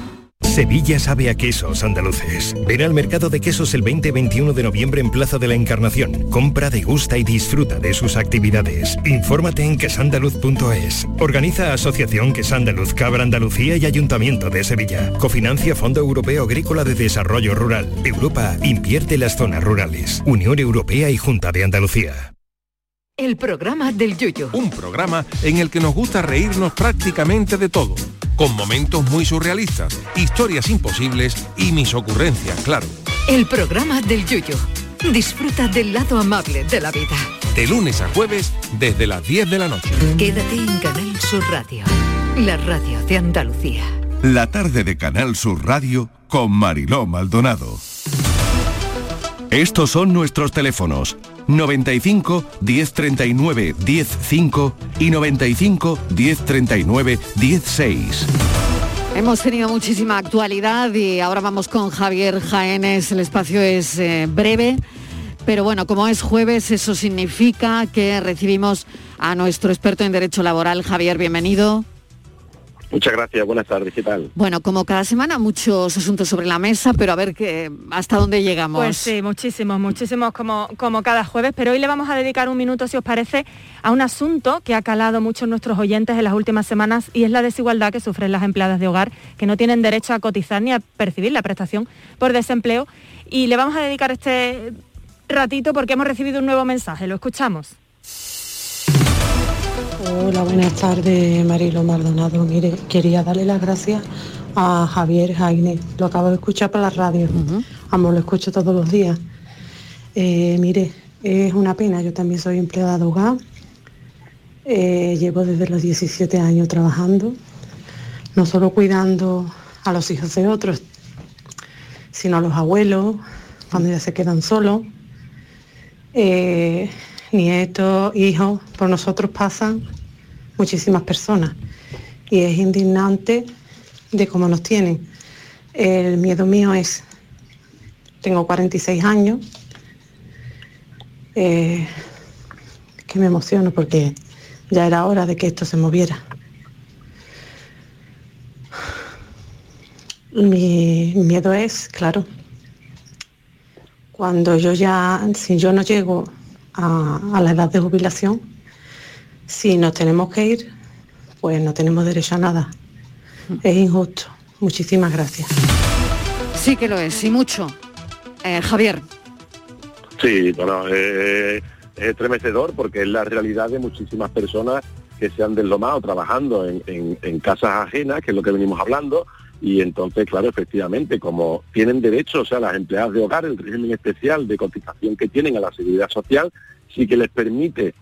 Sevilla sabe a quesos andaluces. Ven al mercado de quesos el 20-21 de noviembre en Plaza de la Encarnación. Compra, degusta y disfruta de sus actividades. Infórmate en quesandaluz.es. Organiza Asociación Quesandaluz Cabra Andalucía y Ayuntamiento de Sevilla. Cofinancia Fondo Europeo Agrícola de Desarrollo Rural. Europa invierte en las zonas rurales. Unión Europea y Junta de Andalucía. El programa del Yuyo. Un programa en el que nos gusta reírnos prácticamente de todo, con momentos muy surrealistas, historias imposibles y mis ocurrencias, claro. El programa del Yuyo. Disfruta del lado amable de la vida. De lunes a jueves desde las 10 de la noche. Quédate en Canal Sur Radio, la radio de Andalucía. La tarde de Canal Sur Radio con Mariló Maldonado. Estos son nuestros teléfonos 95 1039 105 y 95 1039 16. Hemos tenido muchísima actualidad y ahora vamos con Javier Jaénes. El espacio es eh, breve, pero bueno, como es jueves, eso significa que recibimos a nuestro experto en Derecho Laboral. Javier, bienvenido. Muchas gracias, buenas tardes, ¿qué tal? Bueno, como cada semana, muchos asuntos sobre la mesa, pero a ver que, hasta dónde llegamos. Pues sí, muchísimos, muchísimos como, como cada jueves, pero hoy le vamos a dedicar un minuto, si os parece, a un asunto que ha calado mucho en nuestros oyentes en las últimas semanas y es la desigualdad que sufren las empleadas de hogar, que no tienen derecho a cotizar ni a percibir la prestación por desempleo. Y le vamos a dedicar este ratito porque hemos recibido un nuevo mensaje, lo escuchamos. Hola, buenas tardes, Marilo Maldonado. Mire, quería darle las gracias a Javier Jaime. Lo acabo de escuchar por la radio. Ambos lo escucho todos los días. Eh, mire, es una pena. Yo también soy empleada de hogar. Eh, llevo desde los 17 años trabajando, no solo cuidando a los hijos de otros, sino a los abuelos, cuando ya se quedan solos. Eh, nietos, hijos, por nosotros pasan muchísimas personas y es indignante de cómo nos tienen. El miedo mío es, tengo 46 años, eh, que me emociono porque ya era hora de que esto se moviera. Mi miedo es, claro, cuando yo ya, si yo no llego a, a la edad de jubilación, si nos tenemos que ir, pues no tenemos derecho a nada. Es injusto. Muchísimas gracias. Sí que lo es, y mucho. Eh, Javier. Sí, bueno, eh, es estremecedor porque es la realidad de muchísimas personas que se han deslomado trabajando en, en- en casas ajenas, que es lo que venimos hablando, y entonces, claro, efectivamente, como tienen derecho, o sea, las empleadas de hogar, el régimen especial de cotización que tienen a la seguridad social, sí que les permite,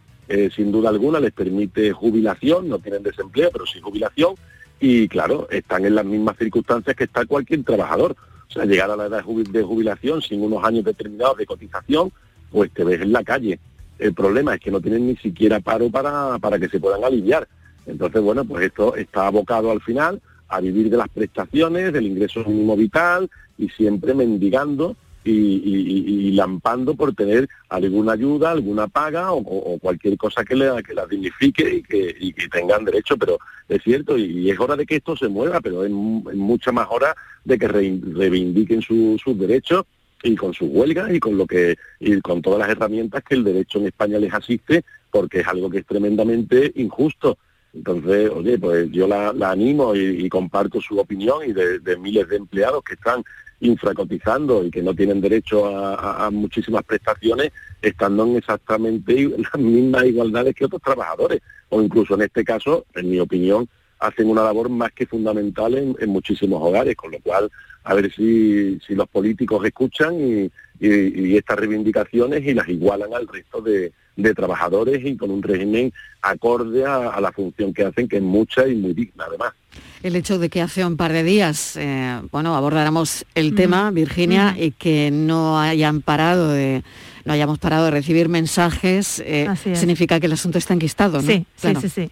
sin duda alguna, les permite jubilación, no tienen desempleo, pero sí jubilación, y claro, están en las mismas circunstancias que está cualquier trabajador. O sea, llegar a la edad de jubilación sin unos años determinados de cotización, pues te ves en la calle. El problema es que no tienen ni siquiera paro para, para que se puedan aliviar. Entonces, bueno, pues esto está abocado al final a vivir de las prestaciones, del ingreso mínimo vital y siempre mendigando y, y- y- lampando por tener alguna ayuda, alguna paga o, o- cualquier cosa que, le, que las dignifique y que, y que tengan derecho. Pero es cierto, y, es hora de que esto se mueva, pero es, mu- es mucha más hora de que rein- reivindiquen su- sus derechos y con sus huelgas y con lo que y con todas las herramientas que el derecho en España les asiste porque es algo que es tremendamente injusto entonces oye pues yo la, la animo y, comparto su opinión y de miles de empleados que están infracotizando y que no tienen derecho a, muchísimas prestaciones estando en exactamente (laughs) las mismas igualdades que otros trabajadores. O incluso en este caso en mi opinión hacen una labor más que fundamental en, muchísimos hogares, con lo cual a ver si, si los políticos escuchan y estas reivindicaciones y las igualan al resto de, de trabajadores y con un régimen acorde a, a la función que hacen, que es mucha y muy digna además. El hecho de que hace un par de días, eh, bueno, abordáramos el tema, Virginia, y que no hayan parado de, no hayamos parado de recibir mensajes, eh, significa que el asunto está enquistado, ¿no? Sí, sí, sí, sí.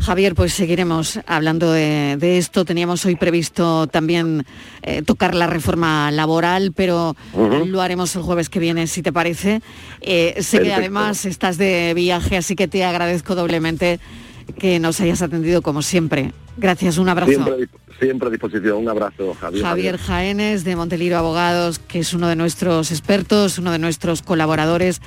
Javier, pues seguiremos hablando de, esto. Teníamos hoy previsto también eh, tocar la reforma laboral, pero lo haremos el jueves que viene, si te parece. Eh, sé que además estás de viaje, así que te agradezco doblemente que nos hayas atendido como siempre. Gracias, un abrazo. Siempre, a disposición, un abrazo, Javier. Javier Jaénes de Monteliro Abogados, que es uno de nuestros expertos, uno de nuestros colaboradores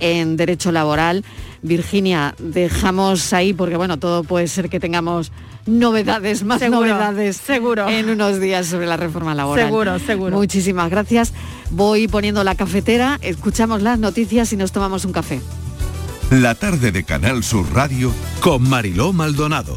en derecho laboral. Virginia, dejamos ahí porque bueno, todo puede ser que tengamos novedades, más novedades seguro. en unos días sobre la reforma laboral. Seguro, seguro. Muchísimas gracias. Voy poniendo la cafetera, escuchamos las noticias y nos tomamos un café. La tarde de Canal Sur Radio con Mariló Maldonado.